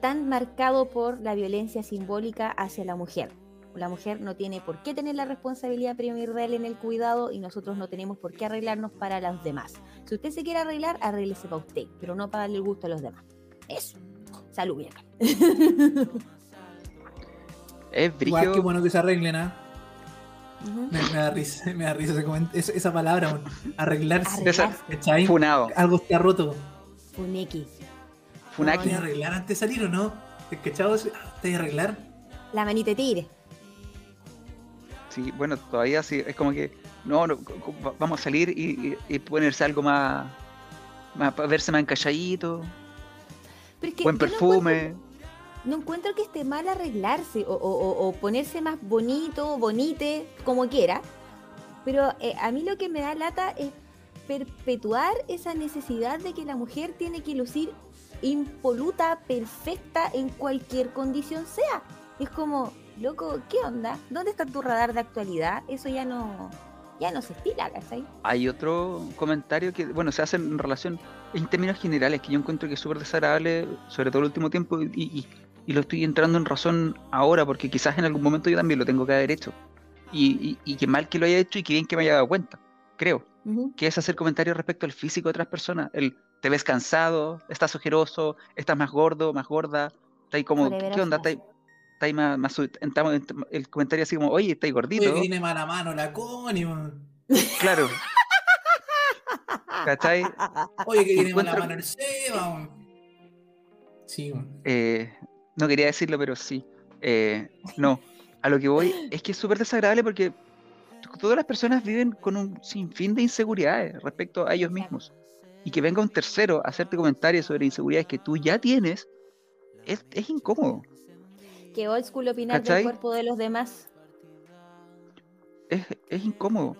tan marcado por la violencia simbólica hacia la mujer. La mujer no tiene por qué tener la responsabilidad primordial en el cuidado y nosotros no tenemos por qué arreglarnos para los demás. Si usted se quiere arreglar, arréglese para usted, pero no para darle el gusto a los demás. Eso. Salud, bien. es Igual, qué brillo. bueno que se arreglen, ¿ah? Me, me da risa, me da risa esa, esa palabra, weón. arreglarse. Arreglarse. ¿Cachai? Funado. Algo está roto. Funeki. Funaki. ¿Te vas a arreglar antes de salir o no? ¿Te cachado? Ah, ¿Te arreglar? La manita de tigre. Sí, bueno, todavía sí, es como que no, no, vamos a salir y, y- y ponerse algo más, más para verse más encalladito, Pero es que buen no perfume. encuentro- No encuentro, que esté mal arreglarse o, o- o- o ponerse más bonito, bonite, como quiera. Pero eh, a mí lo que me da lata es perpetuar esa necesidad de que la mujer tiene que lucir impoluta, perfecta en cualquier condición sea. Es como, loco, ¿qué onda? ¿Dónde está tu radar de actualidad? Eso ya no, ya no se estila, ¿cachai? Hay otro comentario que, bueno, se hace en relación, en términos generales, que yo encuentro que es súper desagradable, sobre todo el último tiempo, y, y- y lo estoy entrando en razón ahora, porque quizás en algún momento yo también lo tengo que haber hecho. Y, y, que mal que lo haya hecho y que bien que me haya dado cuenta, creo. Ujú. que es hacer comentarios respecto al físico de otras personas. El te ves cansado, estás ojeroso, estás más gordo, más gorda, estás como, ¿qué onda? Oscar. ¿Estás estás más, más entramos en- el comentario así como, oye, estás Oye, gordito, que tiene mala mano la Connie, claro. ¿Cachai? Oye, que tiene mala Encuentro- mano el Seba, weón. Sí. Eh, no quería decirlo, pero sí. Eh, no, a lo que voy es que es súper desagradable porque todas las personas viven con un sinfín de inseguridades respecto a ellos mismos. Y que venga un tercero a hacerte comentarios sobre inseguridades que tú ya tienes, es, es incómodo. Que old school opinar ¿Cachai? del cuerpo de los demás. Es, es incómodo.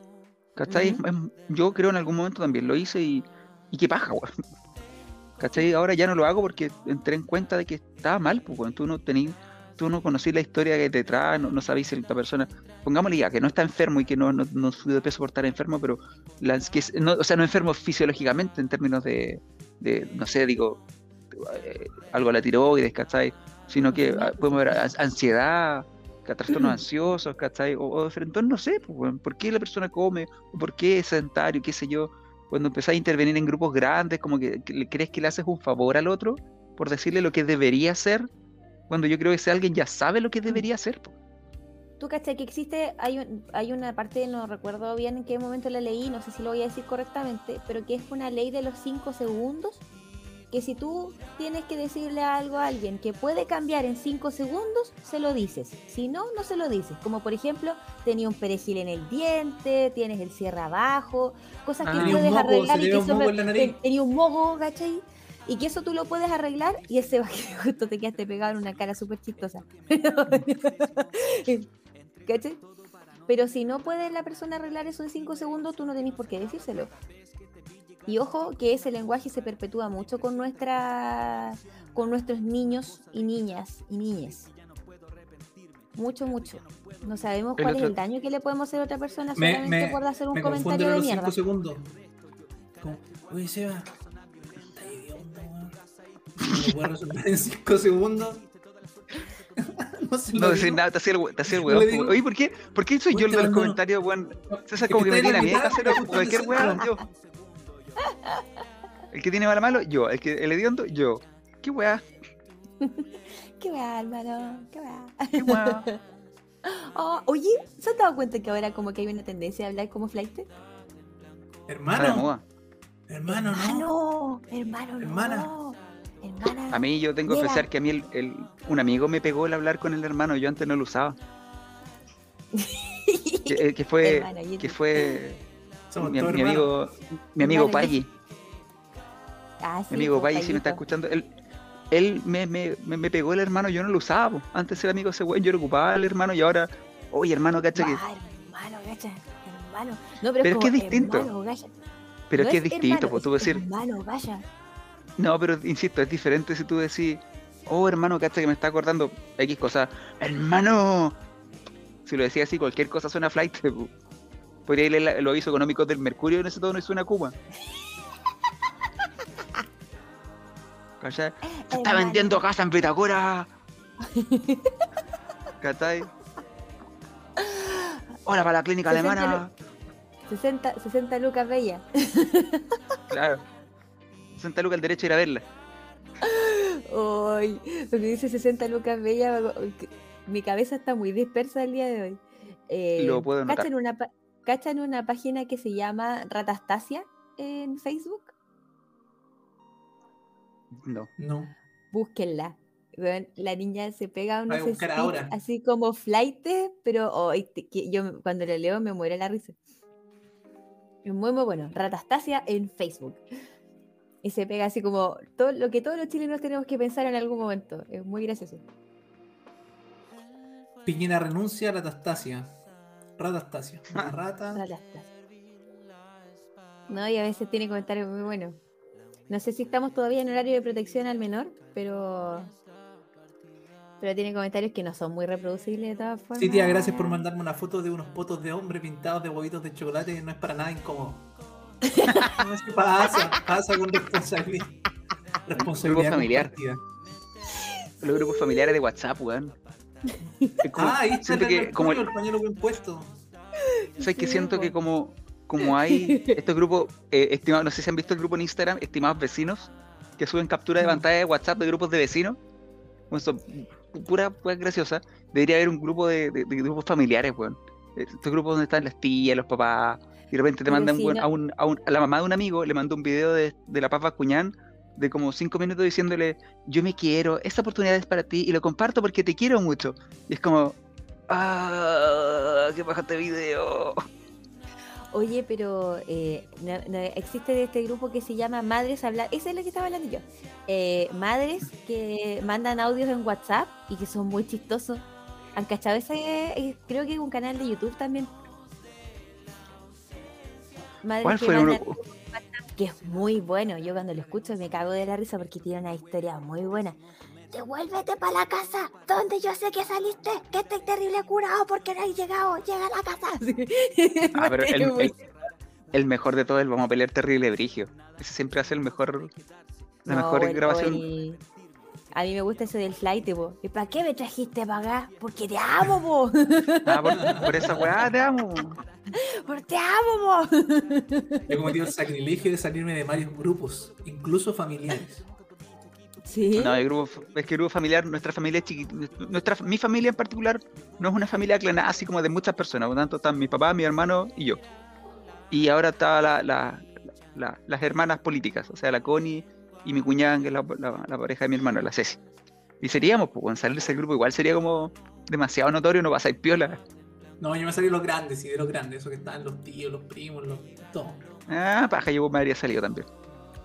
¿Cachai? Es- es- yo creo en algún momento también lo hice y, y qué paja, weón. ¿Cachai? Ahora ya no lo hago porque entré en cuenta de que estaba mal, pues, weón. Tú no tenías, tú no conocís la historia que detrás, no, no sabéis si esta persona, pongámosle ya, que no está enfermo y que no, no, no subió de peso por estar enfermo, pero las que no, o sea, no enfermo fisiológicamente en términos de, de no sé, digo, eh, algo a la tiroides, ¿cachai? Sino que ah, podemos ver ansiedad, trastornos ansiosos, ¿cachai? O, o entonces no sé, pues, ¿por qué la persona come? ¿O ¿Por qué es sedentario? ¿Qué sé yo? Cuando empezás a intervenir en grupos grandes, como que, que crees que le haces un favor al otro por decirle lo que debería hacer, cuando yo creo que ese alguien ya sabe lo que debería hacer. po. tú cachai que existe, hay, un- hay una parte, no recuerdo bien en qué momento la leí, no sé si lo voy a decir correctamente, pero que es una ley de los 5 segundos, que si tú tienes que decirle algo a alguien que puede cambiar en 5 segundos, se lo dices. Si no, no se lo dices. Como por ejemplo, tenía un perejil en el diente, tienes el cierre abajo, cosas que Ah. Un puedes arreglar y que nariz. ten- tenía un moco, ¿cachai? Y que eso tú lo puedes arreglar y ese va que *laughs* justo te quedaste pegado en una cara súper chistosa. *laughs* ¿Cachai? Pero si no puede la persona arreglar eso en 5 segundos, tú no tenés por qué decírselo. Y ojo que ese lenguaje se perpetúa mucho con nuestra con nuestros niños y niñas y niñes. Mucho, mucho. No sabemos El cuál es el daño que le podemos hacer a otra persona Me- solamente me- por hacer un Me comentario de mierda. 5 segundos. Como, Oye, Seba, está hediondo, weón. ¿No lo puedes resolver en 5 segundos? *laughs* no se No decir nada, te hacía el, te hacía el weón. digo. Oye, ¿por qué? ¿Por qué soy yo el de los no. comentarios, weón? César como que me tiene a mí hacer cualquier weón, yo. El que tiene mala malo, yo. El que el hediondo, yo. *laughs* ¿Qué weá? Qué weá, hermano. Qué weá. ¿Qué weá? Oh, oye, ¿se han dado cuenta que ahora como que hay una tendencia a hablar como flight? Hermano, hermano, no. Hermano, hermano, Hermana. no. Hermana. A mí yo tengo que confesar que a mí el, el- un amigo me pegó el hablar con el hermano, yo antes no lo usaba. *laughs* Que, eh, que fue, Hermano, que fue Somos mi, amigo, mi amigo Paggi. Ah, sí, Mi amigo po, Paggi, si me está escuchando, él, él me, me, me, me pegó el hermano, yo no lo usaba. po. Antes era amigo ese weón, yo lo ocupaba el hermano y ahora, oye hermano, cacha que. Ah, hermano, gacha, hermano. No, pero, Pero es como que es distinto. Hermano. Pero No es que es distinto, hermano, pues tú es decir, Hermano, gacha. no, pero insisto, es diferente si tú decís, oh hermano, cacha que me está acordando X cosa, hermano. Si lo decía así, cualquier cosa suena flight. *laughs* po. Podría leer los avisos económicos del Mercurio en ese tono y suena Cuba. ¿Cachai? Se está vendiendo casa en Vitacura. ¿Cachai? Hola para la clínica 60 alemana. 60, 60 lucas bella. Claro. 60 lucas el derecho a ir a verla. Uy, lo que dice 60 lucas bella, mi cabeza está muy dispersa el día de hoy. Eh, Lo puedo notar. ¿cachan una, pa- cachan una página que se llama Ratastasia en Facebook? No. No. Búsquenla. La niña se pega unos a speech ahora. así como flight, pero yo cuando la leo me muere la risa. Es muy muy bueno. Ratastasia en Facebook. Y se pega así como todo lo que todos los chilenos tenemos que pensar en algún momento. Es muy gracioso. Piñera renuncia a. Ratastasia. Ah. *laughs* Una rata. Ratastasia. No, y a veces tiene comentarios muy buenos. No sé si estamos todavía en horario de protección al menor, pero. Pero tiene comentarios que no son muy reproducibles de todas formas. Sí, tía, gracias por mandarme una foto de unos potos de hombre pintados de huevitos de chocolate que no es para nada incómodo. *laughs* No, es que pasa, pasa con responsabilidad. Responsabilidad familiar. compartida. Los grupos familiares de WhatsApp, weón. Es como- Ah, ahí está siento el, que como el pañuelo bien puesto. ¿Sabes que siento que como, como hay *laughs* estos grupos, eh, estimados, no sé si han visto el grupo en Instagram, estimados vecinos, que suben captura de Mm. pantalla de WhatsApp de grupos de vecinos? Bueno, son pura pues graciosa. Debería haber un grupo de, de- de grupos familiares, weón. Estos grupos donde están las tías, los papás, y de repente te mandan weón, a, un, a, un- a la mamá de un amigo, le mandó un video de, de la papa cuñán de como cinco minutos diciéndole, yo me quiero, esta oportunidad es para ti y lo comparto porque te quiero mucho. Y es como, ah, qué baja este video. Oye, pero eh, no- no, existe de este grupo que se llama Madres Hablar. Esa es la que estaba hablando yo. Eh, madres que mandan audios en WhatsApp y que son muy chistosos. ¿Han cachado ese? eh, creo que es un canal de YouTube también. Madres ¿Cuál fue uno? mandan WhatsApp, Que es muy bueno. Yo cuando lo escucho me cago de la risa porque tiene una historia muy buena. Devuélvete para la casa, donde yo sé que saliste, que estoy terrible curado porque no has llegado, llega a la casa. *laughs* Ah, pero el, mejor de todo es vamos a pelear terrible brigio. Ese siempre hace el mejor, la No, mejor el- grabación. el- A mí me gusta ese del flight, po. ¿Y para qué me trajiste para acá? Porque te amo, po. *laughs* Ah, por, por esa weá te amo. Porque te amo, po. He cometido el sacrilegio de salirme de varios grupos, incluso familiares. Sí. No, el grupo, es que el grupo familiar, nuestra familia es chiquita. Nuestra, mi familia en particular no es una familia clanada así como de muchas personas. Por lo tanto, están mi papá, mi hermano y yo. Y ahora está la, la- la- las hermanas políticas, o sea, la Connie y mi cuñada, que es la, la- la pareja de mi hermano, la Ceci. Y seríamos, pues, salirse del grupo igual sería como demasiado notorio, no pasáis piola. No, yo me salí los grandes, sí, de los grandes, esos que están los tíos, los primos, los. todo. Ah, paja, yo me habría salido también.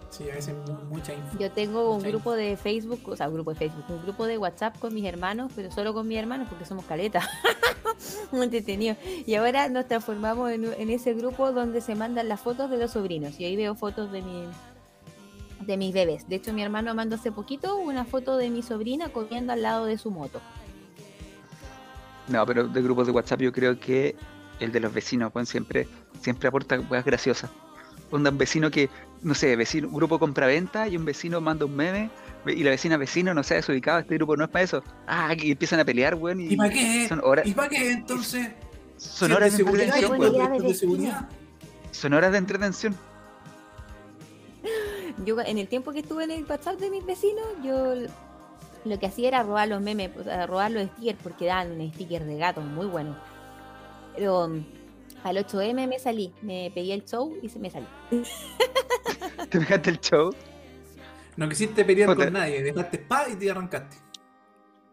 Sí, a veces mu- mucha info. Yo tengo un grupo de Facebook, o sea, un grupo de Facebook, un grupo de WhatsApp con mis hermanos, pero solo con mis hermanos porque somos caletas. *laughs* Muy entretenido. Y ahora nos transformamos en, en ese grupo donde se mandan las fotos de los sobrinos. Y ahí veo fotos de mi de mis bebés. De hecho, mi hermano mandó hace poquito una foto de mi sobrina comiendo al lado de su moto. No, pero de grupos de WhatsApp yo creo que el de los vecinos, pues, siempre, siempre aporta cosas graciosas. Onda, un vecino que, no sé, vecino, un grupo compra-venta y un vecino manda un meme y la vecina vecino no se ha desubicado, este grupo no es para eso. Ah, y empiezan a pelear, weón, y, ¿Y para qué? son horas, ¿Y para qué entonces? son horas de entretención, weón. Son horas de entretención. Yo en el tiempo que estuve en el WhatsApp de mis vecinos, yo lo que hacía era robar los memes, o sea, robar los stickers porque daban un sticker de gato muy bueno. Pero mm, al 8M me salí, me pegué el show y se me salí. *laughs* ¿Te fijaste el show? No quisiste pelear Puta. con nadie, dejaste pa y te arrancaste.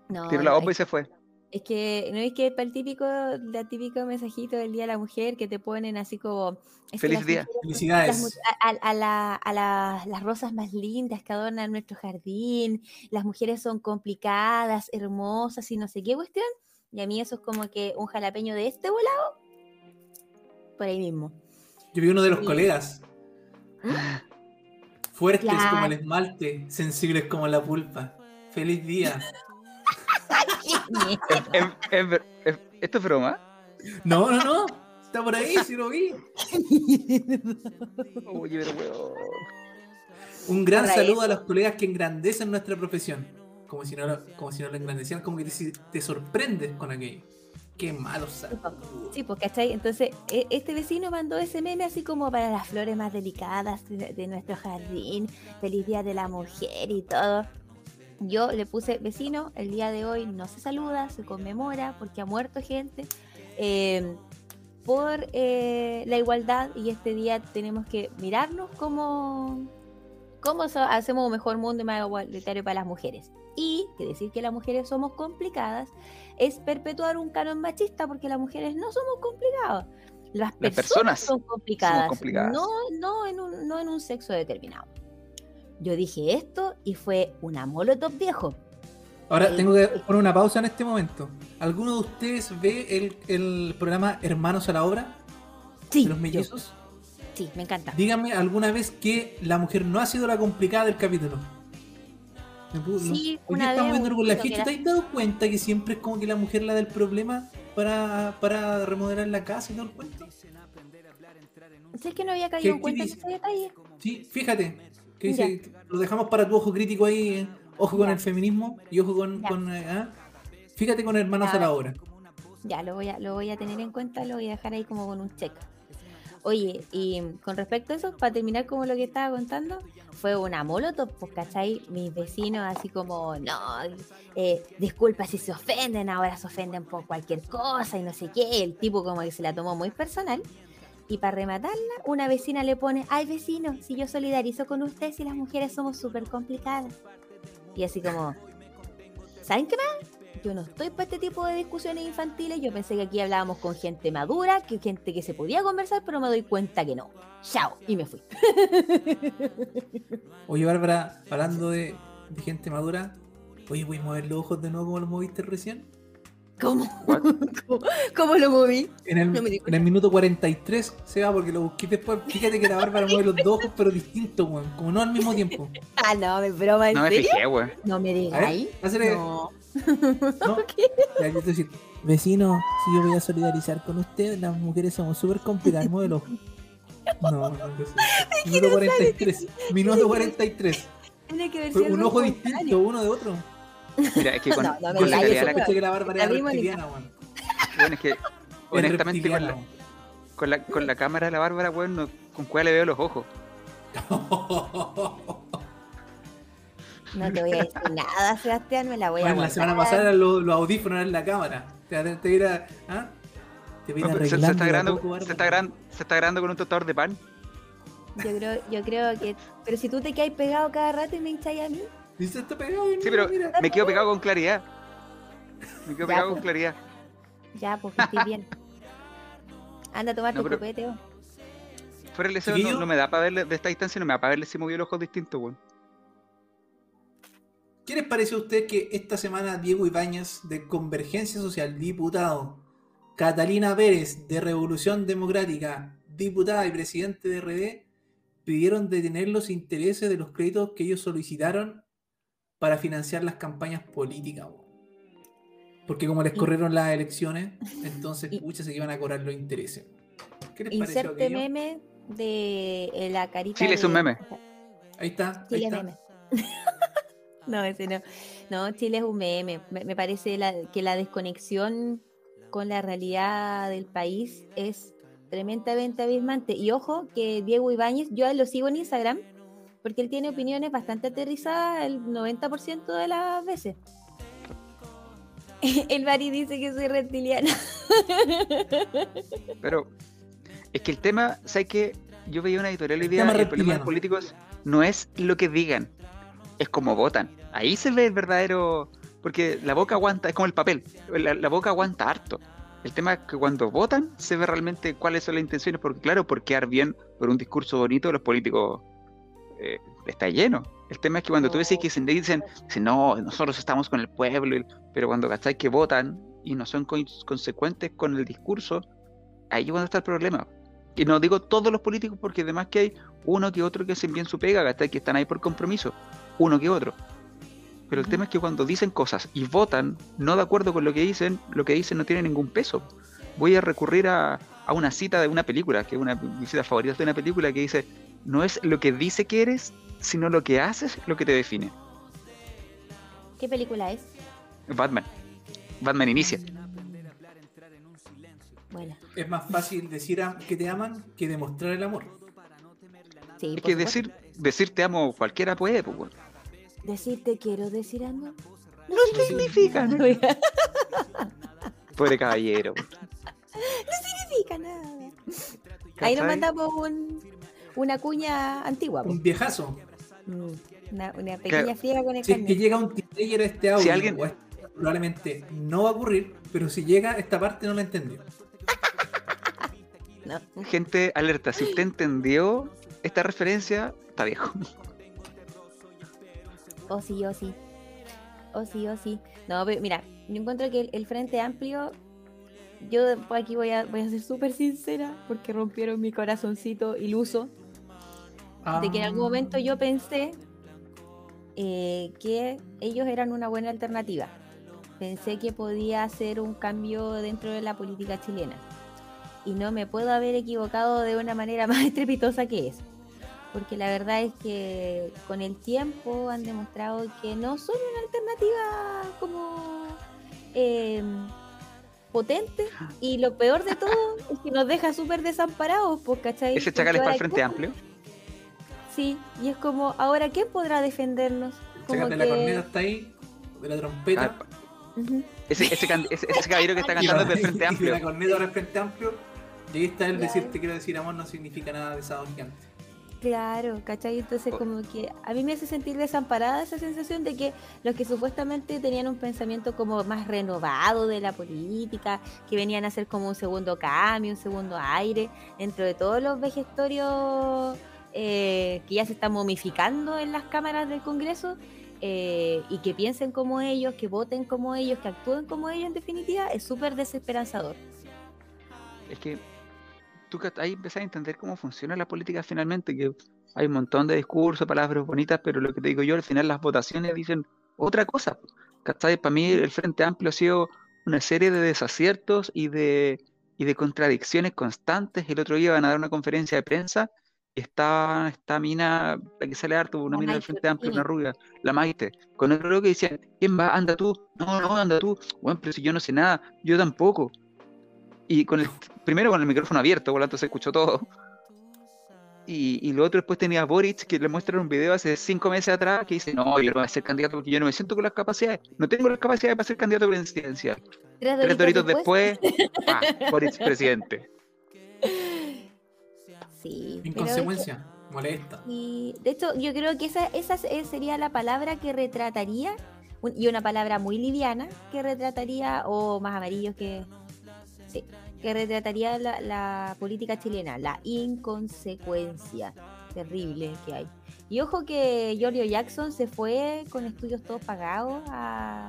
No, Tiró la bomba y se fue. Es que no es que para el típico, la típico mensajito del Día de la Mujer que te ponen así como Feliz las día. mujeres- las Felicidades. mu- a, a- a la- a la- las rosas más lindas que adornan nuestro jardín, las mujeres son complicadas, hermosas y no sé qué cuestión. Y a mí eso es como que un jalapeño de este volado, por ahí mismo. Yo vi uno de los Sí. colegas. Fuertes como el esmalte, sensibles como la pulpa. Feliz día. *laughs* *laughs* ¿Esto es broma? No, no, no. Está por ahí, sí lo vi. Oye, pero weón. Un gran Para saludo a los colegas que engrandecen nuestra profesión. Como si no, lo- como si no lo engrandecieran, como que te, te sorprendes con aquello. Qué saludos. Sí, pues, ¿cachai? Entonces, e- este vecino mandó ese meme así como para las flores más delicadas de, de nuestro jardín, feliz día de la mujer y todo. Yo le puse vecino, el día de hoy no se saluda, se conmemora porque ha muerto gente eh, por eh, la igualdad y este día tenemos que mirarnos como cómo hacemos un mejor mundo y más igualitario para las mujeres. Y que decir que las mujeres somos complicadas es perpetuar un canon machista porque las mujeres no somos complicadas. Las personas, personas son complicadas, complicadas. No, no, en un, no en un sexo determinado. Yo dije esto y fue una molotov viejo. Ahora tengo que poner una pausa en este momento. ¿Alguno de ustedes ve el, el programa Hermanos a la Obra Sí, de los mellizos? sí, me encanta. Díganme alguna vez que la mujer no ha sido la complicada del capítulo. Sí, una estamos vez viendo con la gente. ¿Te has dado cuenta que siempre es como que la mujer la del problema para, para remodelar la casa y todo el cuento? Sé que no había ¿Qué- caído en cuenta ese detalle. Sí, fíjate. Que dice, lo dejamos para tu ojo crítico ahí. eh, Ojo con Ya. el feminismo y ojo con. Eh, ah. Fíjate con hermanos a la obra. Ya, lo voy, a, lo voy a tener en cuenta, lo voy a dejar ahí como con un check. Oye, y con respecto a eso, para terminar como lo que estaba contando, fue una molotov, pues, ¿cachai? Mis vecinos así como, no, eh, disculpa si se ofenden, ahora se ofenden por cualquier cosa y no sé qué. El tipo como que se la tomó muy personal. Y para rematarla, una vecina le pone, ay vecino, si yo solidarizo con usted, si las mujeres somos súper complicadas. Y así como, ¿saben qué más? Yo no estoy para este tipo de discusiones infantiles. Yo pensé que aquí hablábamos con gente madura, que gente que se podía conversar, pero me doy cuenta que no. Chao. Y me fui. *laughs* Oye, Bárbara, hablando de, de gente madura. Oye, ¿voy a mover los ojos de nuevo como los moviste recién? ¿Cómo? *laughs* ¿Cómo, cómo lo moví? En el, No me en el minuto 43 se va porque lo busqué después. Fíjate que la Bárbara mueve los dos ojos, pero distintos, weón. Como no al mismo tiempo. *laughs* Ah, no, me broma, ¿en No me fijé, weón. No me A ver, digáis. hazle- No. *laughs* ¿No? Ya, yo te voy a decir, vecino, si yo voy a solidarizar con usted, las mujeres somos súper complicadas, mueve el ojo. No, no, no. Minuto 43. Minuto 43. Tiene que ver si un ojo distinto uno de otro. Mira, es que *laughs* con, No, no me con la digas calidad de eso, la Pensé que la Bárbara era Abrimos el- reptiliana, weón. Bueno, es que *laughs* Es honestamente con la, reptiliana, con, la, con la cámara de la Bárbara, weón, no- con cuál le veo los ojos. No te voy a decir nada, Sebastián, me la voy a Bueno, la semana pasada los, los audífonos en la cámara. Te, ¿ah? No, se, está grabando, poco, se, está gran- se está grabando con un tostador de pan. Yo creo, yo creo que. Pero si tú te quedas pegado cada rato y me hincháis a mí. Dice, está pegado. de Sí, pero mira. me quedo pegado con claridad. Me quedo Ya, pegado con pues. claridad. Ya, pues que estés bien. Anda a tomar No, tu pero- copete. oh. Fuera el deseo no, no me da para verle de esta distancia, no me da para verle si movió los ojos distintos, weón. ¿Qué les pareció a ustedes que esta semana Diego Ibáñez de Convergencia Social, diputado, Catalina Pérez de Revolución Democrática, diputada y presidente de RD, pidieron detener los intereses de los créditos que ellos solicitaron para financiar las campañas políticas? Porque como les Y- corrieron las elecciones, *laughs* entonces pucha se iban a cobrar los intereses. ¿Qué les pareció Inserte aquello? meme de eh, la carita. Chile es un meme. Ahí está, ahí Chile está. meme. *laughs* no, ese no. No, Chile es un meme. Me, me parece la- que la desconexión con la realidad del país es tremendamente abismante. Y ojo que Diego Ibáñez, yo lo sigo en Instagram porque él tiene opiniones bastante aterrizadas el 90% de las veces. *laughs* El Bari dice que soy reptiliana. *laughs* Pero es que el tema, ¿sabes qué? Yo veía una editorial hoy El día y el problema de los políticos no es lo que digan, es como votan. Ahí se ve el verdadero. Porque la boca aguanta, es como el papel, la, la boca aguanta harto. El tema es que cuando votan se ve realmente cuáles son las intenciones, porque claro, por quedar bien, por un discurso bonito, los políticos eh, está lleno. El tema es que cuando tú ves que dicen, dicen, dicen, no, nosotros estamos con el pueblo, pero cuando cacháis que votan y no son con- consecuentes con el discurso, ahí es cuando está el problema. Y no digo todos los políticos porque además que hay uno que otro que hacen bien su pega, ¿cachai? que están ahí por compromiso, uno que otro. Pero el tema es que cuando dicen cosas y votan no de acuerdo con lo que dicen, lo que dicen no tiene ningún peso. Voy a recurrir a, a una cita de una película, que es una de mis citas favoritas de una película que dice, no es lo que dice que eres, sino lo que haces lo que te define. ¿Qué película es? Batman. Batman inicia. Bueno, Es más fácil decir que te aman que demostrar el amor. sí. Es que decir, decir te amo cualquiera puede, pues, weón. Decir te quiero decir amor. No significa, ¿no? Pobre caballero. weón. significa nada. Ahí nos ¿Cachai? mandamos un, una cuña antigua. Un viejazo. Mm, Una, una pequeña friega con el Si es que llega un teenager a este audio, Si alguien- o este- probablemente no va a ocurrir, pero si llega, esta parte no la entendió. *laughs* No. Gente, alerta, si usted entendió esta referencia, está viejo. O sí, o sí. O sí, o sí. No, pero mira, yo encuentro que el, el Frente Amplio, yo después aquí voy a, voy a ser súper sincera, porque rompieron mi corazoncito iluso, de que en algún momento yo pensé eh, que ellos eran una buena alternativa. Pensé que podía hacer un cambio dentro de la política chilena. Y no me puedo haber equivocado de una manera *laughs* más estrepitosa que es. Porque la verdad es que con el tiempo han demostrado que no son una alternativa como eh, potente. Y lo peor de todo es que nos deja súper desamparados, pues, ¿cachai? Ese chacal es para el Frente ¿quién- Amplio. Sí, y es como, ahora, ¿quién podrá defendernos? Como la que- corneta hasta ahí, de la trompeta. Ah, Ujú. Ese, ese, can- ese, ese caballero que está cantando la- del Frente *laughs* Amplio. la corneta del Frente Amplio. Y ahí está el Ya. decir te quiero decir amor no significa nada de sábado gigante. Claro, ¿cachai? Entonces Oh. como que a mí me hace sentir desamparada esa sensación de que los que supuestamente tenían un pensamiento como más renovado de la política, que venían a hacer como un segundo cambio, un segundo aire, dentro de todos los vejestorios eh, que ya se están momificando en las cámaras del Congreso, eh, y que piensen como ellos, que voten como ellos, que actúen como ellos en definitiva, es súper desesperanzador. Es que tú ahí empezás a entender cómo funciona la política finalmente, que hay un montón de discursos, palabras bonitas, pero lo que te digo yo, al final las votaciones dicen otra cosa. ¿Cachai? Para mí el Frente Amplio ha sido una serie de desaciertos y de, y de contradicciones constantes. El otro día van a dar una conferencia de prensa y está esta mina, la que sale harto, una La mina del Frente Amplio, una rubia, la Maite, con el otro que decían, ¿quién va? Anda tú. No, no, anda tú. Bueno, pero si yo no sé nada, yo tampoco. Y con el, *laughs* primero con el micrófono abierto, por lo tanto se escuchó todo. Y, y lo otro después tenía a Boric, que le muestran un video hace cinco meses atrás, que dice, no, yo no voy a ser candidato porque yo no me siento con las capacidades, no tengo las capacidades para ser candidato presidencial. Tres Tres doritos después, ¡pah! Boric presidente. *laughs* Sí. En consecuencia, molesta. Y de hecho, yo creo que esa, esa se- sería la palabra que retrataría, un- y una palabra muy liviana, que retrataría, o más amarillo que. Sí, que retrataría la, la política chilena, la inconsecuencia terrible que hay. Y ojo que Giorgio Jackson se fue con estudios todos pagados a,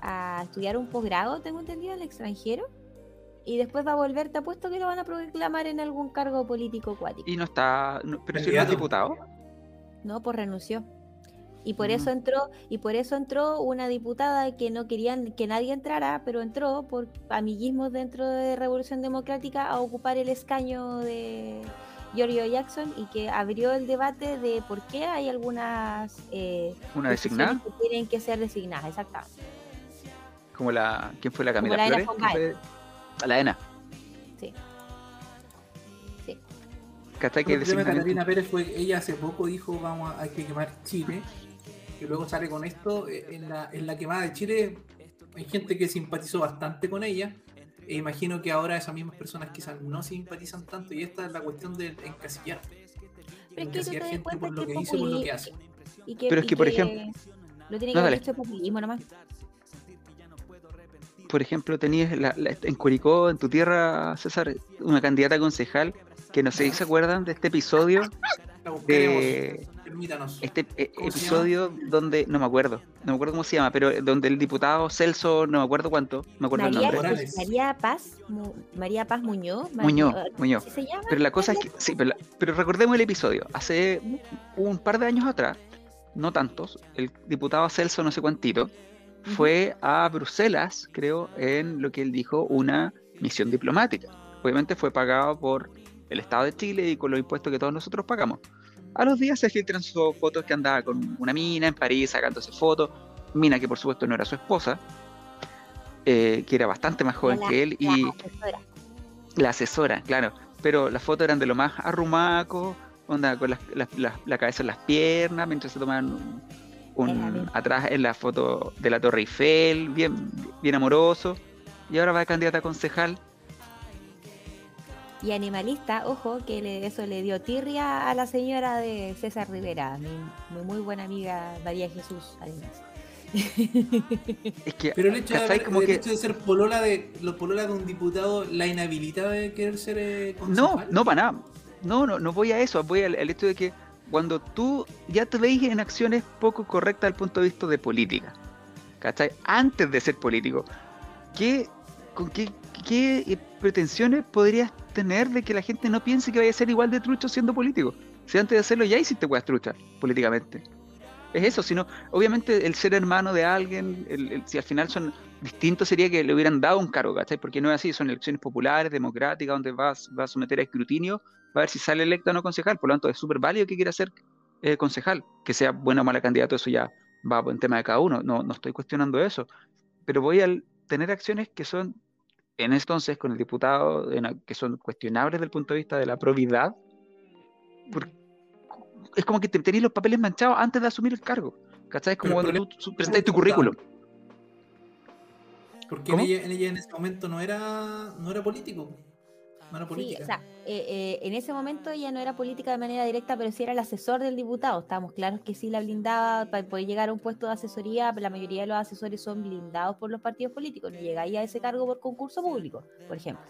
a estudiar un posgrado, tengo entendido, en el extranjero. Y después va a volver, te apuesto que lo van a proclamar en algún cargo político acuático. Y no está, no- pero si no es diputado. No, pues renunció. Y por Mm. eso entró, y por eso entró una diputada que no querían que nadie entrara, pero entró por amiguismos dentro de Revolución Democrática a ocupar el escaño de Giorgio Jackson y que abrió el debate de por qué hay algunas eh, Una designada, que tienen que ser designadas, exactamente. como la, ¿quién fue la Camila la Ena Flores? A la ENA. Sí. Sí. ¿Cachai? Que el problema de Catalina Pérez fue que ella hace poco dijo vamos a, hay que quemar Chile. Y luego sale con esto. eh, En la, en la quemada de Chile hay gente que simpatizó bastante con ella. E imagino que ahora esas mismas personas quizás no simpatizan tanto. Y esta es la cuestión de encasillar. Pero es que gente por lo que dice, por lo que hace. y que- Pero es y que, por ejemplo- Lo tiene que dale. dicho populismo nomás. Por ejemplo, tenías la- la- en Curicó, en tu tierra, César, una candidata a concejal que no sé si se acuerdan de este episodio, de Permítanos. este eh, ¿Cómo se episodio donde, no me acuerdo, no me acuerdo cómo se llama, pero donde el diputado Celso, no me acuerdo cuánto, no me acuerdo el nombre, Morales. María Paz, Mu- María Paz Muñoz. Muñoz, Muñoz. ¿sí se llama? Pero la cosa es que, sí, pero, la- pero recordemos el episodio. Hace un par de años atrás, no tantos, el diputado Celso, no sé cuántito, fue a Bruselas, creo, en lo que él dijo, una misión diplomática. Obviamente fue pagado por el Estado de Chile y con los impuestos que todos nosotros pagamos. A los días se filtran sus fotos que andaba con una mina en París sacándose fotos, mina que por supuesto no era su esposa, eh, que era bastante más joven La- que él la y asesora. la asesora, claro. Pero las fotos eran de lo más arrumaco, onda con las- las- las- la cabeza en las piernas, mientras se tomaban un, atrás en la foto de la Torre Eiffel, bien, bien amoroso. Y ahora va de candidata a concejal. Y animalista, ojo, que le- eso le dio tirria a la señora de César Rivera, mi, mi muy buena amiga María Jesús, además. Es que, Pero el hecho, de, haber- Como el que- hecho de ser polola de, lo polola de un diputado la inhabilita de querer ser eh, No, no para nada. No, no, no voy a eso. Voy al, al hecho de que cuando tú ya te veis en acciones poco correctas desde el punto de vista de política, ¿cachai? Antes de ser político, ¿qué, con qué, eh, pretensiones podrías tener de que la gente no piense que vaya a ser igual de trucho siendo político? Si antes de hacerlo ya hiciste weas truchas políticamente. Es eso, sino, obviamente el ser hermano de alguien, si al final son distintos sería que le hubieran dado un cargo, ¿cachai? Porque no es así, son elecciones populares, democráticas, donde vas, va a someter a escrutinio, va a ver si sale electo o no concejal, por lo tanto es súper válido que quiera ser eh, concejal, que sea buena o mala candidato, eso ya va en tema de cada uno, no, no estoy cuestionando eso, pero voy a tener acciones que son, en ese entonces, con el diputado, en que son cuestionables desde el punto de vista de la probidad, por- es como que te tenéis los papeles manchados antes de asumir el cargo, ¿cachai? Es como Pero cuando tú presentas tu currículum. Porque en ella, en ella en ese momento no era, no era político. Sí, o sea, eh, eh, en ese momento ella no era política de manera directa, pero sí era el asesor del diputado. Estábamos claros que sí la blindaba para poder llegar a un puesto de asesoría. La mayoría de los asesores son blindados por los partidos políticos. No llegáis a ese cargo por concurso público, por ejemplo.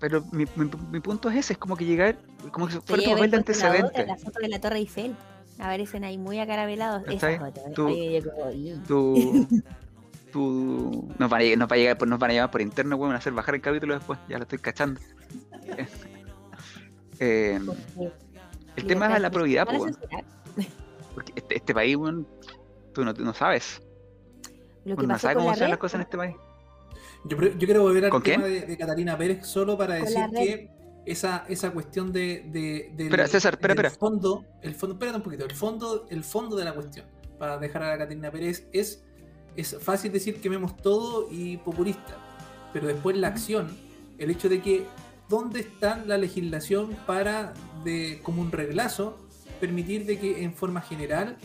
Pero mi, mi- mi punto es ese, es como que llegar, como que fuera tu papel de antecedente. La foto de la Torre Eiffel. Aparecen ahí muy acarabelados. Esa foto. Tu, *laughs* tu, nos, van a, nos, va a llegar, nos van a llevar por interno, weón, a hacer bajar el capítulo después, ya lo estoy cachando. *laughs* Eh, Porque el tema es la probidad, po, weón, censurar. porque este, este país, weón, tú no, no sabes, Lo que uno no pasó sabe con cómo la son red, las cosas en este país. Yo, yo quiero volver al ¿Con tema de, de Catalina Pérez solo para decir que esa, esa cuestión de, de- Espera, César, espera, del espera. fondo, el fondo, espérate un poquito, el fondo, el fondo de la cuestión, para dejar a Catalina Pérez, es, es fácil decir quememos todo y populista, pero después la acción, el hecho de que ¿dónde está la legislación para, de, como un reglazo, permitir de que en forma general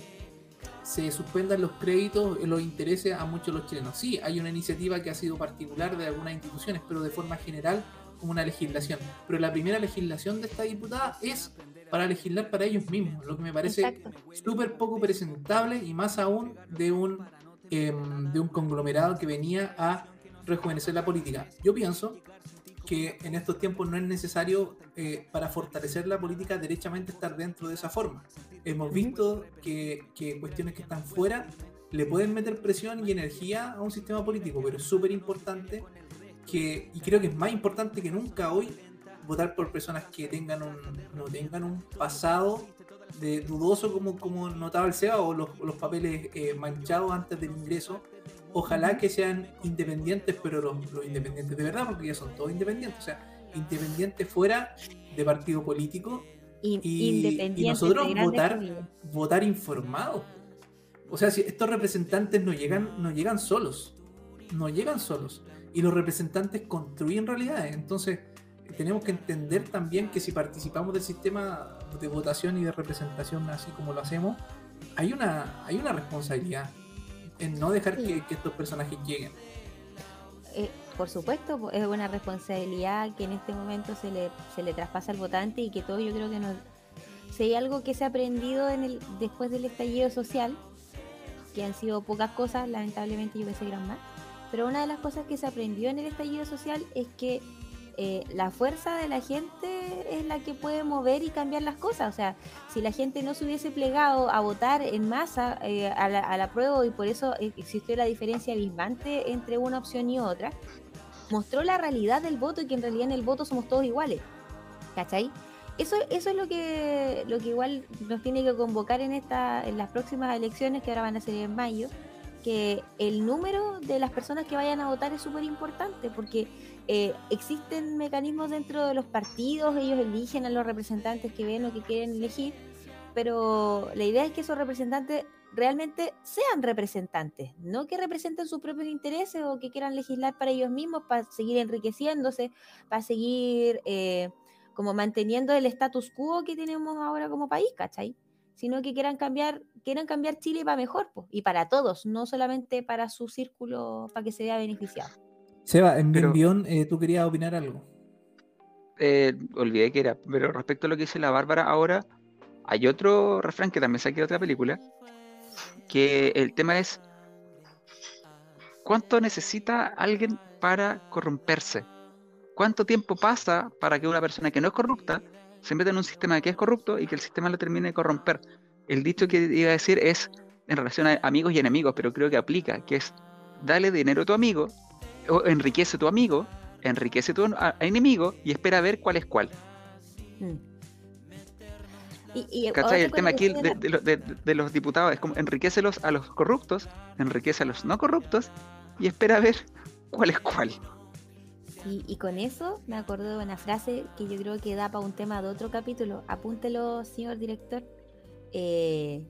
se suspendan los créditos, los intereses a muchos de los chilenos? Sí, hay una iniciativa que ha sido particular de algunas instituciones, pero de forma general como una legislación. Pero la primera legislación de esta diputada es para legislar para ellos mismos, lo que me parece súper poco presentable y más aún de un, em, de un conglomerado que venía a rejuvenecer la política. Yo pienso que en estos tiempos no es necesario eh, para fortalecer la política derechamente estar dentro de esa forma. Hemos visto que, que cuestiones que están fuera le pueden meter presión y energía a un sistema político, pero es súper importante que, y creo que es más importante que nunca hoy, votar por personas que tengan un, no tengan un pasado de dudoso como, como notaba el SEBA o los, los papeles eh, manchados antes del ingreso. Ojalá que sean independientes, pero los, los, independientes de verdad, porque ya son todos independientes, o sea, independientes fuera de partido político y, y nosotros votar, votar informados. O sea, si estos representantes no llegan, no llegan solos, no llegan solos y los representantes construyen realidades. Entonces, tenemos que entender también que si participamos del sistema de votación y de representación así como lo hacemos, hay una, hay una responsabilidad en no dejar que, estos personajes lleguen. Eh, por supuesto, es una responsabilidad que en este momento se le, se le traspasa al votante y que todo yo creo que no... Si hay algo que se ha aprendido en el, después del estallido social, que han sido pocas cosas, lamentablemente yo pensé que eran más, pero una de las cosas que se aprendió en el estallido social es que eh, la fuerza de la gente es la que puede mover y cambiar las cosas. O sea, si la gente no se hubiese plegado a votar en masa eh, a, la, a, la, prueba y por eso existió la diferencia abismante entre una opción y otra, mostró la realidad del voto y que en realidad en el voto somos todos iguales. ¿Cachai? Eso, eso es lo que, lo que igual nos tiene que convocar en, esta, en las próximas elecciones que ahora van a ser en mayo que el número de las personas que vayan a votar es súper importante porque eh, existen mecanismos dentro de los partidos, ellos eligen a los representantes que ven o que quieren elegir, pero la idea es que esos representantes realmente sean representantes, no que representen sus propios intereses o que quieran legislar para ellos mismos, para seguir enriqueciéndose, para seguir eh, como manteniendo el status quo que tenemos ahora como país, ¿cachai? Sino que quieran cambiar, quieran cambiar Chile para mejor, pues, y para todos, no solamente para su círculo, para que se vea beneficiado. Seba, en Pero, eh, tú querías opinar algo. Eh, olvidé que era, pero respecto a lo que dice la Bárbara ahora, hay otro refrán que también saqué de otra película, que el tema es ¿cuánto necesita alguien para corromperse? ¿Cuánto tiempo pasa para que una persona que no es corrupta se mete en un sistema que es corrupto y que el sistema lo termine de corromper. El dicho que iba a decir es en relación a amigos y enemigos, pero creo que aplica, que es dale dinero a tu amigo, o enriquece a tu amigo, enriquece a tu enemigo y espera a ver cuál es cuál. Mm. Y, y El tema aquí de, de, de, los diputados es como enriquecelos a los corruptos, enriquece a los no corruptos y espera a ver cuál es cuál. Y, con eso me acuerdo de una frase que yo creo que da para un tema de otro capítulo. Apúntelo, señor director. Eh,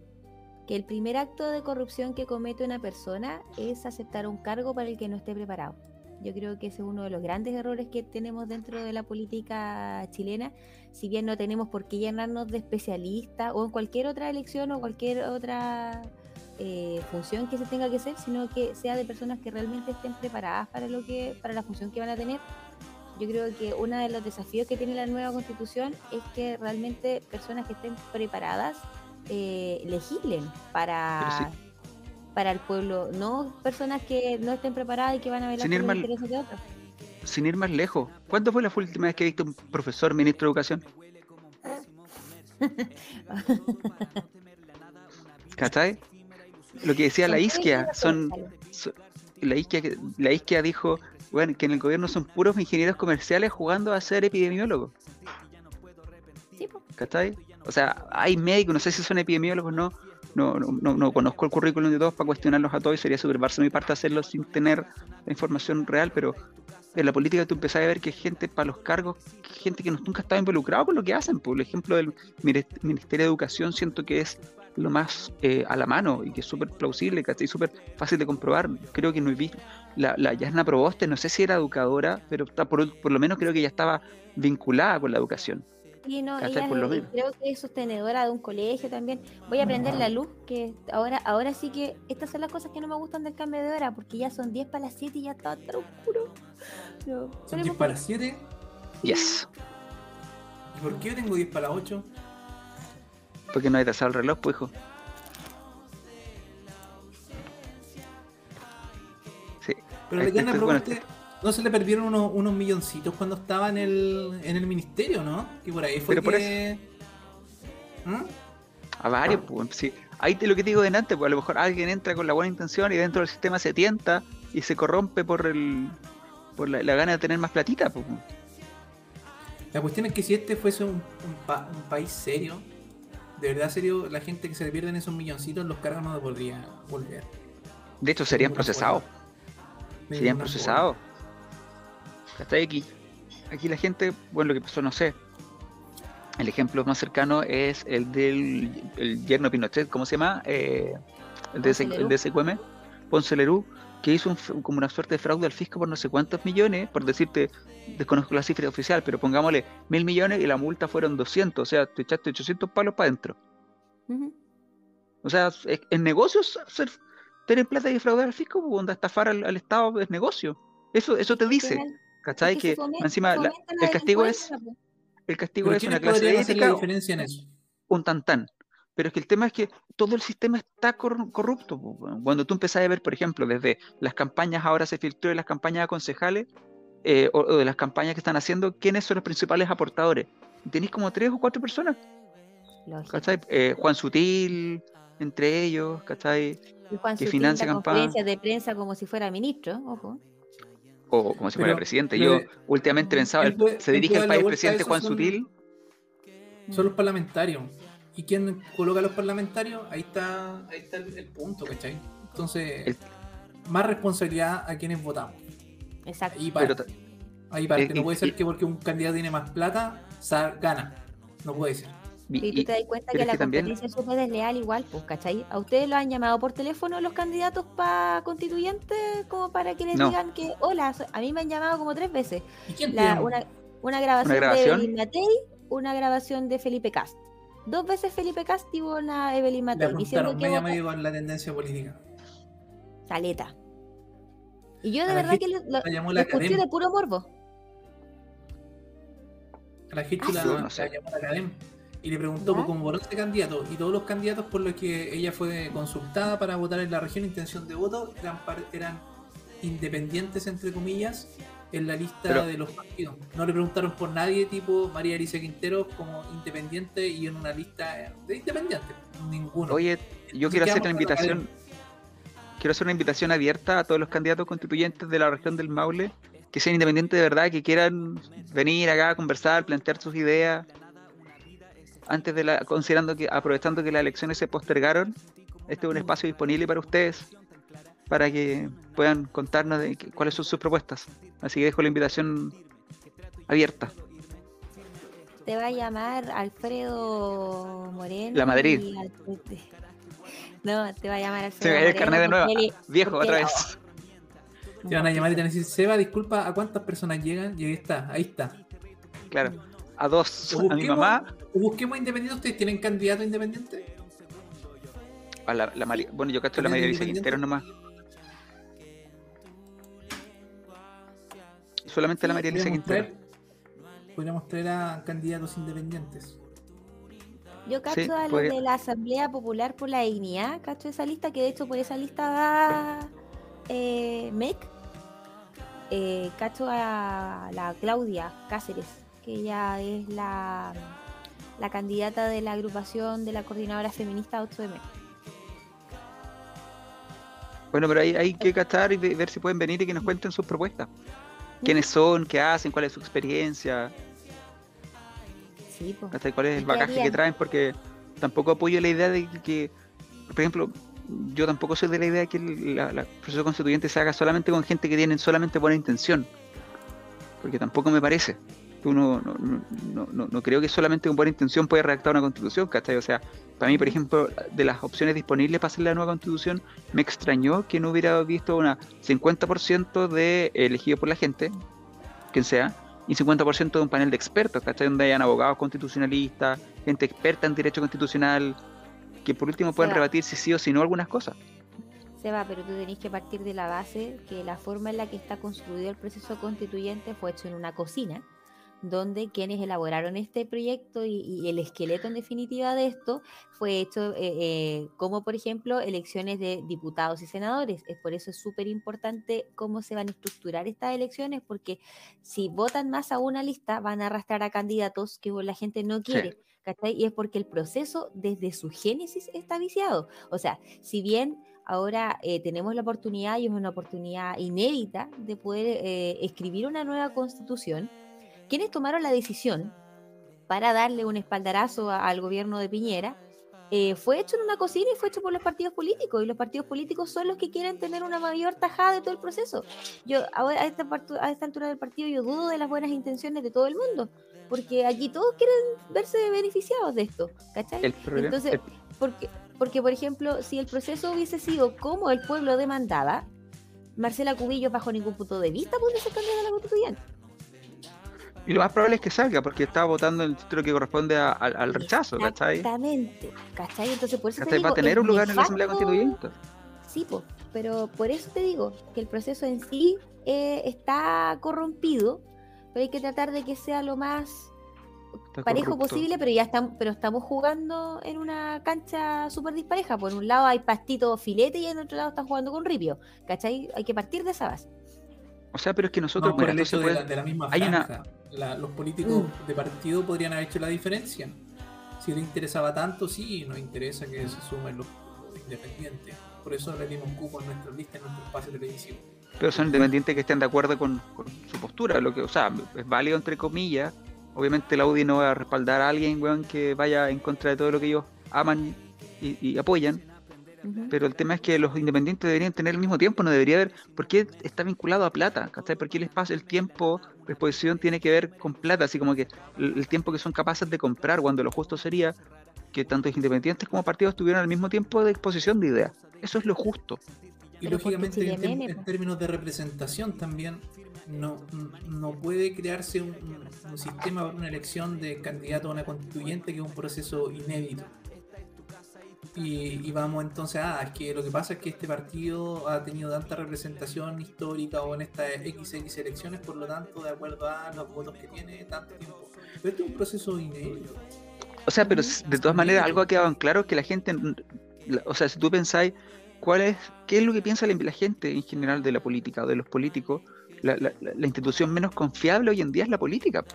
que el primer acto de corrupción que comete una persona es aceptar un cargo para el que no esté preparado. Yo creo que ese es uno de los grandes errores que tenemos dentro de la política chilena. Si bien no tenemos por qué llenarnos de especialistas o en cualquier otra elección o cualquier otra eh, función que se tenga que hacer, sino que sea de personas que realmente estén preparadas para lo que, para la función que van a tener. Yo creo que uno de los desafíos que tiene la nueva constitución es que realmente personas que estén preparadas eh, legislen para, para el pueblo, no personas que no estén preparadas y que van a ver los intereses de otros. Sin ir más lejos, ¿cuándo fue la última vez que he visto un profesor ministro de educación? *laughs* ¿Cachai? Lo que decía la isquia, son, la isquia, la isquia dijo, bueno, que en el gobierno son puros ingenieros comerciales jugando a ser epidemiólogos. ¿Cachai? O sea, hay médicos, no sé si son epidemiólogos, no, no, no, no conozco el currículum de todos para cuestionarlos a todos y sería superarse mi parte hacerlo sin tener la información real, pero en la política tú empezás a ver que gente para los cargos, gente que nunca estaba involucrado con lo que hacen. Por ejemplo, del Ministerio de Educación siento que es lo más eh, a la mano y que es súper plausible, ¿cachai? Súper fácil de comprobar. Creo que no he visto. La, la Yasna Proboste, no sé si era educadora, pero está por, por lo menos creo que ya estaba vinculada con la educación. Sí, no, ella Por lo es- menos. creo que es sostenedora de un colegio también. Voy a prender la luz, que ahora, ahora sí que estas son las cosas que no me gustan del cambio de hora, porque ya son 10 para las 7 y ya está tan oscuro. No, Son ponemos 10 para las 7. Yes. ¿Y por qué yo tengo 10 para las 8? Porque no hay tasado el reloj, pues, hijo. Sí. Pero Yana estoy- bueno, Proboste, ¿no se le perdieron unos, unos milloncitos cuando estaba en el, en el ministerio, no? Que por ahí fue Pero por que... ¿Mm? A varios, pues, sí. Ahí te lo que te digo delante, pues a lo mejor alguien entra con la buena intención y dentro del sistema se tienta y se corrompe por el por la, la gana de tener más platita, pues. La cuestión es que si este fuese un, un pa- un país serio, de verdad serio, la gente que se le pierden esos milloncitos, los cargos no podría volver. De hecho, serían procesados. Serían procesados. Hasta aquí. Aquí la gente, bueno, lo que pasó, no sé. El ejemplo más cercano es el del el yerno Pinochet, ¿cómo se llama? Eh, el, de el de SQM, Ponce Lerú, que hizo un como una suerte de fraude al fisco por no sé cuántos millones, por decirte, desconozco la cifra oficial, pero pongámosle mil millones y la multa fueron 200, o sea, te echaste 800 palos para adentro. O sea, es, en negocios hacer, tener plata y defraudar al fisco, pues, onda, estafar al, al Estado es negocio. Eso, eso te dice. ¿cachai? Que, encima la- la el castigo es el castigo Pero es una ¿quiénes clase de ética, diferencia en eso? un tantán. Pero es que el tema es que todo el sistema está cor- corrupto. weón. Cuando tú empezás a ver, por ejemplo, desde las campañas, ahora se filtró de las campañas de concejales, eh, o, o de las campañas que están haciendo, quiénes son los principales aportadores. Tenéis como tres o cuatro personas. ¿cachai? Eh, Juan Sutil, entre ellos, ¿cachai? Y Juan que Sutil financia da campaña. conferencias de prensa como si fuera ministro, ojo. O como si fuera Pero- presidente. pero- Yo últimamente pensaba, puede- se dirige la país presidente Juan son- Sutil. Son los parlamentarios. ¿Y quién coloca a los parlamentarios? Ahí está, ahí está el, el punto, ¿cachai? Entonces, El- más responsabilidad a quienes votamos. Exacto. Ahí Pero parte. ta- Ahí parte. eh, No puede ser que porque un candidato tiene más plata, sa- gana. No puede ser. y- Y tú te das cuenta que la que también- competencia es súper desleal igual, pues, ¿cachai? ¿A ustedes lo han llamado por teléfono los candidatos para constituyentes como para que les No. digan que, hola, a mí me han llamado como tres veces? ¿Y quién La- una, una grabación, grabación? de Evelyn Matei, una grabación de Felipe Cast. Dos veces Felipe Cast y una Evelyn Matei que media medio con la tendencia política. caleta. Y yo de verdad que lo, lo- la llamó lo la escuché academia. de puro morbo. A la gente Ah, la, sí. No, no sé. la llamó la academia y le preguntó ¿Ya? por cómo votó este candidato. Y todos los candidatos por los que ella fue consultada para votar en la región, intención de voto, eran, par- eran independientes, entre comillas, en la lista Pero- de los partidos. No le preguntaron por nadie, tipo María Alicia Quintero, como independiente y en una lista de independientes. Ninguno. Oye, yo quiero hacer quedamos una con la invitación. Quiero hacer una invitación abierta a todos los candidatos constituyentes de la región del Maule, que sean independientes de verdad, que quieran venir acá a conversar, plantear sus ideas. Antes de la, considerando que, aprovechando que las elecciones se postergaron, este es un espacio disponible para ustedes, para que puedan contarnos de cuáles son sus propuestas. Así que dejo la invitación abierta. Te va a llamar Alfredo Moreno. La Madrid. y No, te va a llamar Se Alfredo me cayó el carnet de nuevo. Viejo, otra vez. Te van a llamar y te van a decir, Seba, disculpa, ¿a cuántas personas llegan? Y ahí está, ahí está. Claro. A dos. A mi busquemos- mamá, o busquemos independientes. ¿Ustedes tienen candidato independiente? a la, la Mari- Bueno, yo cacho la María ¿Independiente? Quintero nomás. Solamente la María Podríamos Quintero. traer, podríamos traer a candidatos independientes. Yo cacho Sí, a los podría- de la Asamblea Popular por la Dignidad, cacho esa lista, que de hecho por esa lista da eh, MEC. Eh, cacho a la Claudia Cáceres, que ella es la, la candidata de la agrupación de la coordinadora feminista 8M. Bueno, pero hay, hay que cachar y ve- ver si pueden venir y que nos cuenten sus propuestas. ¿Quiénes son? ¿Qué hacen? ¿Cuál es su experiencia? Sí. ¿cachai? ¿Cuál es ¿Y el bagaje que traen? Porque tampoco apoyo la idea de que- por ejemplo, yo tampoco soy de la idea de que el la- la proceso constituyente se haga solamente con gente que tiene solamente buena intención. Porque tampoco me parece. Tú no, no, no, no, no creo que solamente con buena intención pueda redactar una constitución, ¿cachai? O sea, para mí, por ejemplo, de las opciones disponibles para hacer la nueva constitución, me extrañó que no hubiera visto una 50% de elegido por la gente, quien sea, y 50% de un panel de expertos, ¿cachai? Donde hayan abogados constitucionalistas, gente experta en derecho constitucional, que por último puedan Seba. rebatir si sí o si no algunas cosas. Seba, pero tú tenés que partir de la base que la forma en la que está construido el proceso constituyente fue hecho en una cocina, donde quienes elaboraron este proyecto y, y el esqueleto en definitiva de esto fue hecho eh, eh, como, por ejemplo, elecciones de diputados y senadores. Es por eso es súper importante cómo se van a estructurar estas elecciones, porque si votan más a una lista, van a arrastrar a candidatos que la gente no quiere. ¿cachai? Y es porque el proceso desde su génesis está viciado. O sea, si bien ahora eh, tenemos la oportunidad, y es una oportunidad inédita, de poder eh, escribir una nueva constitución, quienes tomaron la decisión para darle un espaldarazo a- al gobierno de Piñera, eh, fue hecho en una cocina y fue hecho por los partidos políticos, y los partidos políticos son los que quieren tener una mayor tajada de todo el proceso. Yo ahora, a esta, a esta altura del partido yo dudo de las buenas intenciones de todo el mundo, porque aquí todos quieren verse beneficiados de esto, ¿cachai? El problema, Entonces, el- porque, porque, por ejemplo, si el proceso hubiese sido como el pueblo demandaba, Marcela Cubillos, bajo ningún punto de vista, podría ser candidata a la constituyente. Y lo más probable es que salga, porque está votando el título que corresponde a- al, al rechazo, ¿cachai? Exactamente, ¿cachai? Entonces, por eso te ¿Cachai? Va a digo, tener un lugar en la Asamblea Constituyente. Sí, po, pero por eso te digo que el proceso en sí eh, está corrompido, pero hay que tratar de que sea lo más Está parejo corrupto. posible, pero ya estamos, pero estamos jugando en una cancha súper dispareja. Por un lado hay pastito filete y en otro lado están jugando con ripio. ¿Cachai? Hay que partir de esa base. O sea, pero es que nosotros, No, por el hecho de la, de la misma hay una- franja. La- los políticos Mm. de partido podrían haber hecho la diferencia. Si le interesaba tanto, sí, nos interesa que se sumen los, los independientes. Por eso le dimos cupo en nuestra lista, en nuestro espacio televisivo. pero son independientes que estén de acuerdo con, con su postura, lo que, o sea, es válido entre comillas. Obviamente la UDI no va a respaldar a alguien, weón, que vaya en contra de todo lo que ellos aman y, y apoyan. Pero el tema es que los independientes deberían tener el mismo tiempo, no debería haber. ¿Por qué está vinculado a plata? ¿Cachai? ¿Por qué el espacio, el tiempo de exposición tiene que ver con plata? Así como que el, el tiempo que son capaces de comprar, cuando lo justo sería que tanto independientes como partidos tuvieran el mismo tiempo de exposición de ideas. Eso es lo justo. Y Pero porque lógicamente en, términos de representación también no, no puede crearse un, un- un sistema para una elección de candidato a una constituyente que es un proceso inédito. Y, y vamos entonces, ah, es que lo que pasa es que este partido ha tenido tanta representación histórica o en estas XX elecciones, por lo tanto, de acuerdo a los votos que tiene, tanto tiempo. Pero este es un proceso inédito. O sea, pero de todas maneras algo ha quedado en claro que la gente, o sea, si tú pensáis cuál es, qué es lo que piensa la, gente en general de la política o de los políticos, la- la- la institución menos confiable hoy en día es la política.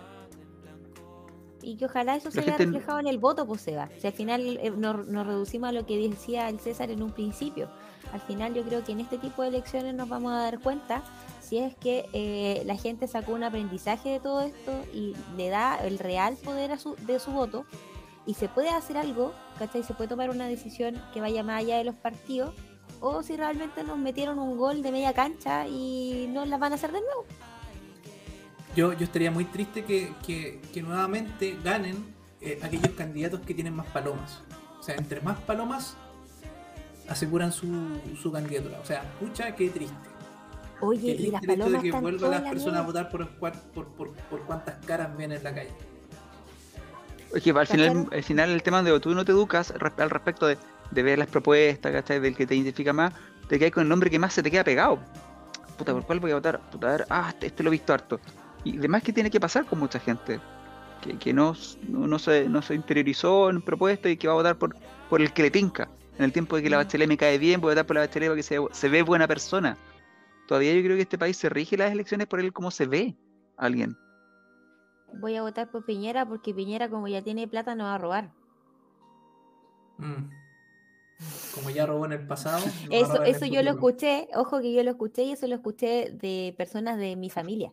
Y que ojalá eso se vea gente- reflejado en el voto, pues Seba. Si al final eh, nos, nos reducimos a lo que decía el César en un principio. Al final yo creo que en este tipo de elecciones nos vamos a dar cuenta si es que eh, la gente sacó un aprendizaje de todo esto y le da el real poder a su, de su voto y se puede hacer algo, ¿cachai? Se puede tomar una decisión que vaya más allá de los partidos o si realmente nos metieron un gol de media cancha y no las van a hacer de nuevo. Yo, yo estaría muy triste que, que- que nuevamente ganen eh, aquellos candidatos que tienen más palomas. O sea, entre más palomas aseguran su, su candidatura. O sea, pucha, qué triste. Qué Oye, y triste las el hecho de palomas que vuelvan las la personas a votar por, por, por, por cuántas caras ven en la calle. Es que al final, al final el tema de tú no te educas al respecto de, de ver las propuestas, ¿cachai? Del que te identifica más, te quedas con el nombre que más se te queda pegado. Puta, ¿por cuál voy a votar? Puta, a ver, ah, este, este lo he visto harto. Y además que tiene que pasar con mucha gente, que, que no, no, no se, no se interiorizó en propuestas y que va a votar por, por el que le tinca. En el tiempo de que la Mm. bachelet me cae bien, voy a votar por la bachelet porque se, se ve buena persona. Todavía yo creo que este país se rige las elecciones por el cómo se ve alguien. Voy a votar por Piñera porque Piñera, como ya tiene plata, no va a robar. Mm. Como ya robó en el pasado. no a Eso, eso yo lo escuché, ojo que yo lo escuché y eso lo escuché de personas de mi familia.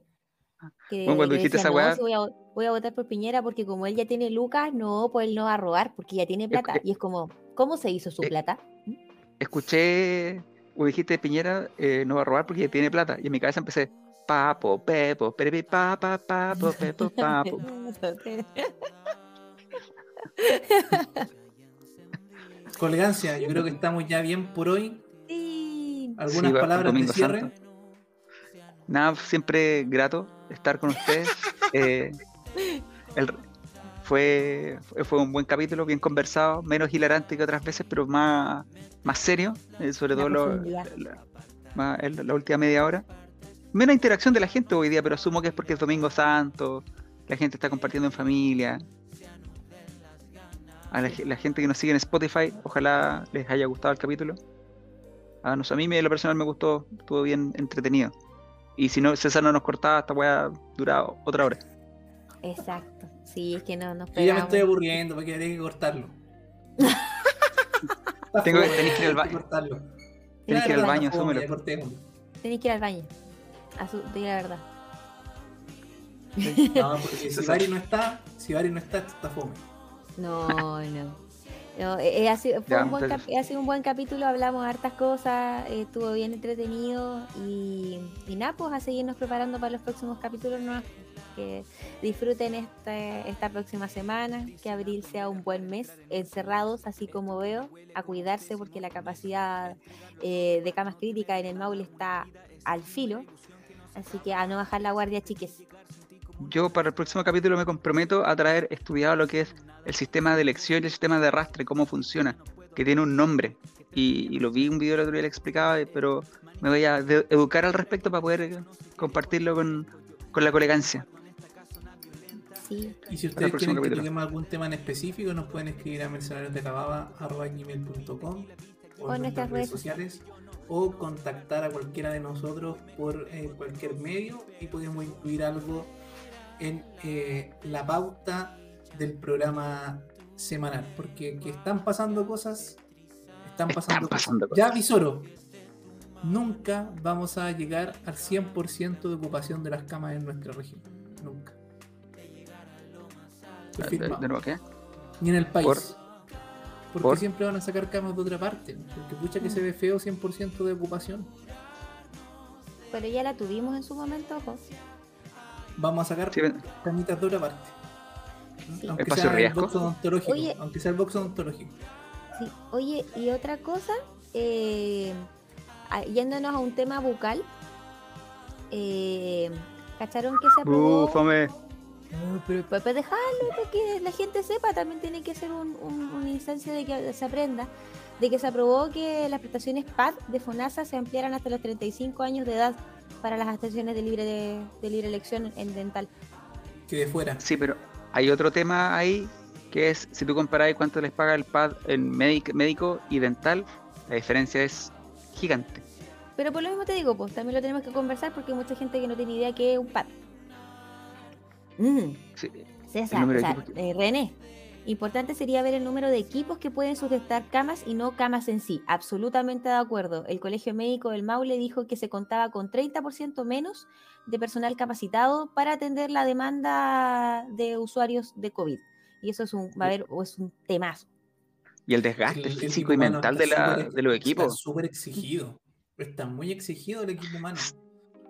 Que, Bueno, cuando dijiste decían, esa "No, weá- si voy, a, voy a votar por Piñera porque como él ya tiene lucas, no, pues él no va a robar porque ya tiene plata. eh, Y es como, ¿cómo se hizo su eh, plata? escuché, o dijiste Piñera eh, no va a robar porque ya tiene plata. Y en mi cabeza empecé, papo, pepo, perepi, papa, papo, pepo, papo. *laughs* *laughs* Colgancia, yo creo que estamos ya bien por hoy. Sí. ¿Algunas Sí, palabras de cierre? Santo. Nada, siempre grato estar con ustedes. Eh, el- fue, fue- un buen capítulo, bien conversado, menos hilarante que otras veces, pero más, más serio, eh, sobre La todo lo- la, última media hora. Menos interacción de la gente hoy día, pero asumo que es porque es Domingo Santo, la gente está compartiendo en familia. A la, ge- la gente que nos sigue en Spotify, ojalá les haya gustado el capítulo. A, nos- a mí, en lo personal, me gustó, estuvo bien entretenido. Y si no, César no nos cortaba, esta weá duraba otra hora. Exacto. Sí, es que no nos Yo ya me pegamos. estoy aburriendo porque habría que cortarlo. *laughs* Tengo que- tenés que ir al baño. cortarlo. Tenés que ir al baño, asúmelo. Tenéis que ir al baño. A su, di la verdad. No, porque si César. *laughs* Bari no está, si Bari no está, esto está fome. No, no. No, eh, eh, ha, sido, fue Ya, un buen entonces- cap- ha sido un buen capítulo, hablamos hartas cosas, eh, estuvo bien entretenido y, y nada, pues a seguirnos preparando para los próximos capítulos. ¿no? Que disfruten este, esta próxima semana, que abril sea un buen mes, encerrados, así como veo, a cuidarse porque la capacidad eh, de camas críticas en el Maule está al filo. Así que a no bajar la guardia, chiques. Yo para el próximo capítulo me comprometo a traer estudiado lo que es el sistema de elección y el sistema de arrastre, cómo funciona, que tiene un nombre. Y, y lo vi en un video el otro día, le explicaba, eh, pero me voy a de- educar al respecto para poder eh, compartirlo con, con la colegancia. Sí, Y si ustedes quieren que toquemos algún tema en específico, nos pueden escribir a mercenariosdecababa.com o O en nuestras redes sociales o contactar a cualquiera de nosotros por eh, cualquier medio y podemos incluir algo en eh, la pauta del programa semanal porque que están pasando cosas están Están pasando, pasando cosas. ya Visoro nunca vamos a llegar al 100% de ocupación de las camas en nuestra región nunca De, de nuevo, ¿qué? Ni en el país. ¿Por? Porque ¿Por? siempre van a sacar camas de otra parte. Porque pucha que se ve feo 100% de ocupación. pero ya la tuvimos en su momento, ojo. Vamos a sacar Sí, camitas de otra parte. Sí. Aunque Espacio sea el box odontológico. Oye. Aunque sea el box odontológico. Sí. Oye, y otra cosa, eh, yéndonos a un tema bucal, eh, ¿cacharon que se aprobó? Búfame. No, pero pues, pues dejarlo, para que la gente sepa, también tiene que ser un, un- una instancia de que se aprenda, de que se aprobó que las prestaciones PAD de FONASA se ampliaran hasta los 35 años de edad para las estaciones de libre, de, de libre elección en dental. Que de fuera. Sí, pero hay otro tema ahí que es si tú comparas cuánto les paga el PAD en médic- médico y dental, la diferencia es gigante. Pero por lo mismo te digo, pues también lo tenemos que conversar porque hay mucha gente que no tiene idea qué es un PAD. Mm. Sí, César, o de sea, eh, René, importante sería ver el número de equipos que pueden sujetar camas y no camas en sí. Absolutamente de acuerdo. El Colegio Médico del Maule dijo que se contaba con 30% menos de personal capacitado para atender la demanda de usuarios de COVID. Y eso es un, va a haber, o es un temazo. Y el desgaste El- el físico y mental está de, la, de los Está equipos. súper exigido. Está muy exigido el equipo humano.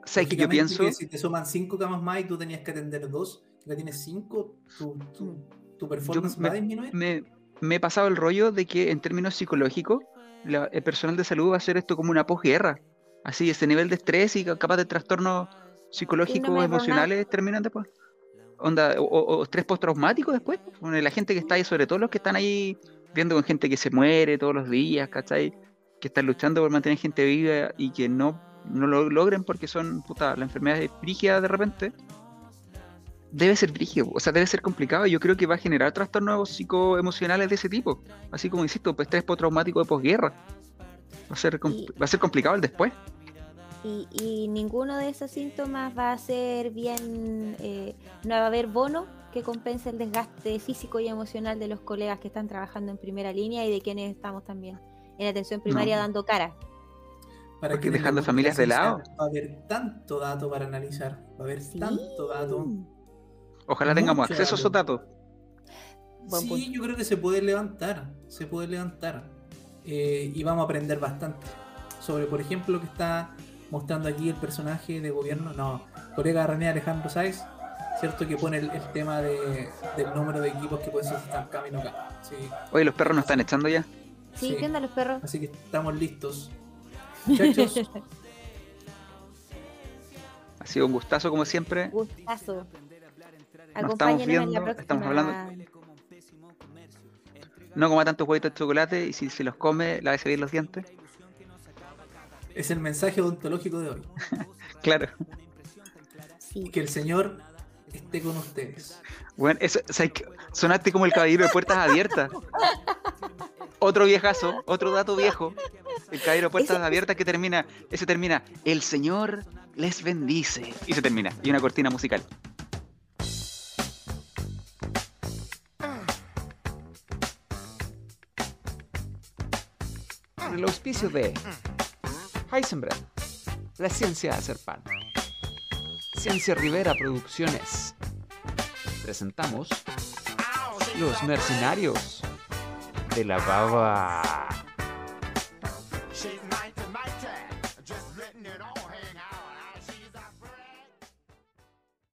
¿Sabes que yo pienso? que si te suman 5 camas más y tú tenías que atender dos, ya tienes 5, tu, tu, tu performance me- va a disminuir. me, me he pasado el rollo de que en términos psicológicos, la- el personal de salud va a hacer esto como una posguerra. Así, ese nivel de estrés y capaz de trastornos psicológicos, emocionales terminan después. Onda, o, o- o estrés postraumático después. Bueno, la gente que está ahí, sobre todo los que están ahí viendo con gente que se muere todos los días, ¿cachai? Que están luchando por mantener gente viva y que no, no lo logren porque son, puta, la enfermedad es brígida de repente. Debe ser brígido, o sea, debe ser complicado. y Yo creo que va a generar trastornos psicoemocionales de ese tipo. Así como insisto, pues estrés postraumático de posguerra. Va a ser, Y- va a ser complicado el después. Y, y ninguno de esos síntomas va a ser bien, eh, no va a haber bono que compense el desgaste físico y emocional de los colegas que están trabajando en primera línea y de quienes estamos también en atención primaria No. dando cara. Para Porque que dejando familias de lado. Va a haber tanto dato para analizar. Va a haber Sí. tanto dato. Ojalá tengamos Mucho acceso a esos datos. Sí, punto. yo creo que se puede levantar. Se puede levantar. Eh, y vamos a aprender bastante. Sobre, por ejemplo, lo que está mostrando aquí el personaje de gobierno, no, colega René Alejandro Sáez, cierto que pone el, el tema de, del número de equipos que pueden solicitar camino acá. Sí, Oye, los perros nos están echando ya. Sí, Sí. ¿qué onda los perros? así que estamos listos. *laughs* Muchachos, Ha sido un gustazo como siempre. Gustazo. Nos estamos Acompáñenos en viendo, la próxima. estamos hablando- No coma tantos huevitos de chocolate y si se los come, lávese bien los dientes. es el mensaje odontológico de hoy. *laughs* Claro. Sí. Que el Señor esté con ustedes. Bueno, eso, o sea, que sonaste como el caballero de puertas abiertas. Otro viejazo, otro dato viejo. El caballero de puertas Ese- abiertas que termina, ese termina, el Señor les bendice. Y se termina. Y una cortina musical. Con el auspicio de Heisenberg, la ciencia de hacer pan. Ciencia Rivera Producciones. Presentamos Los Mercenarios de la Baba.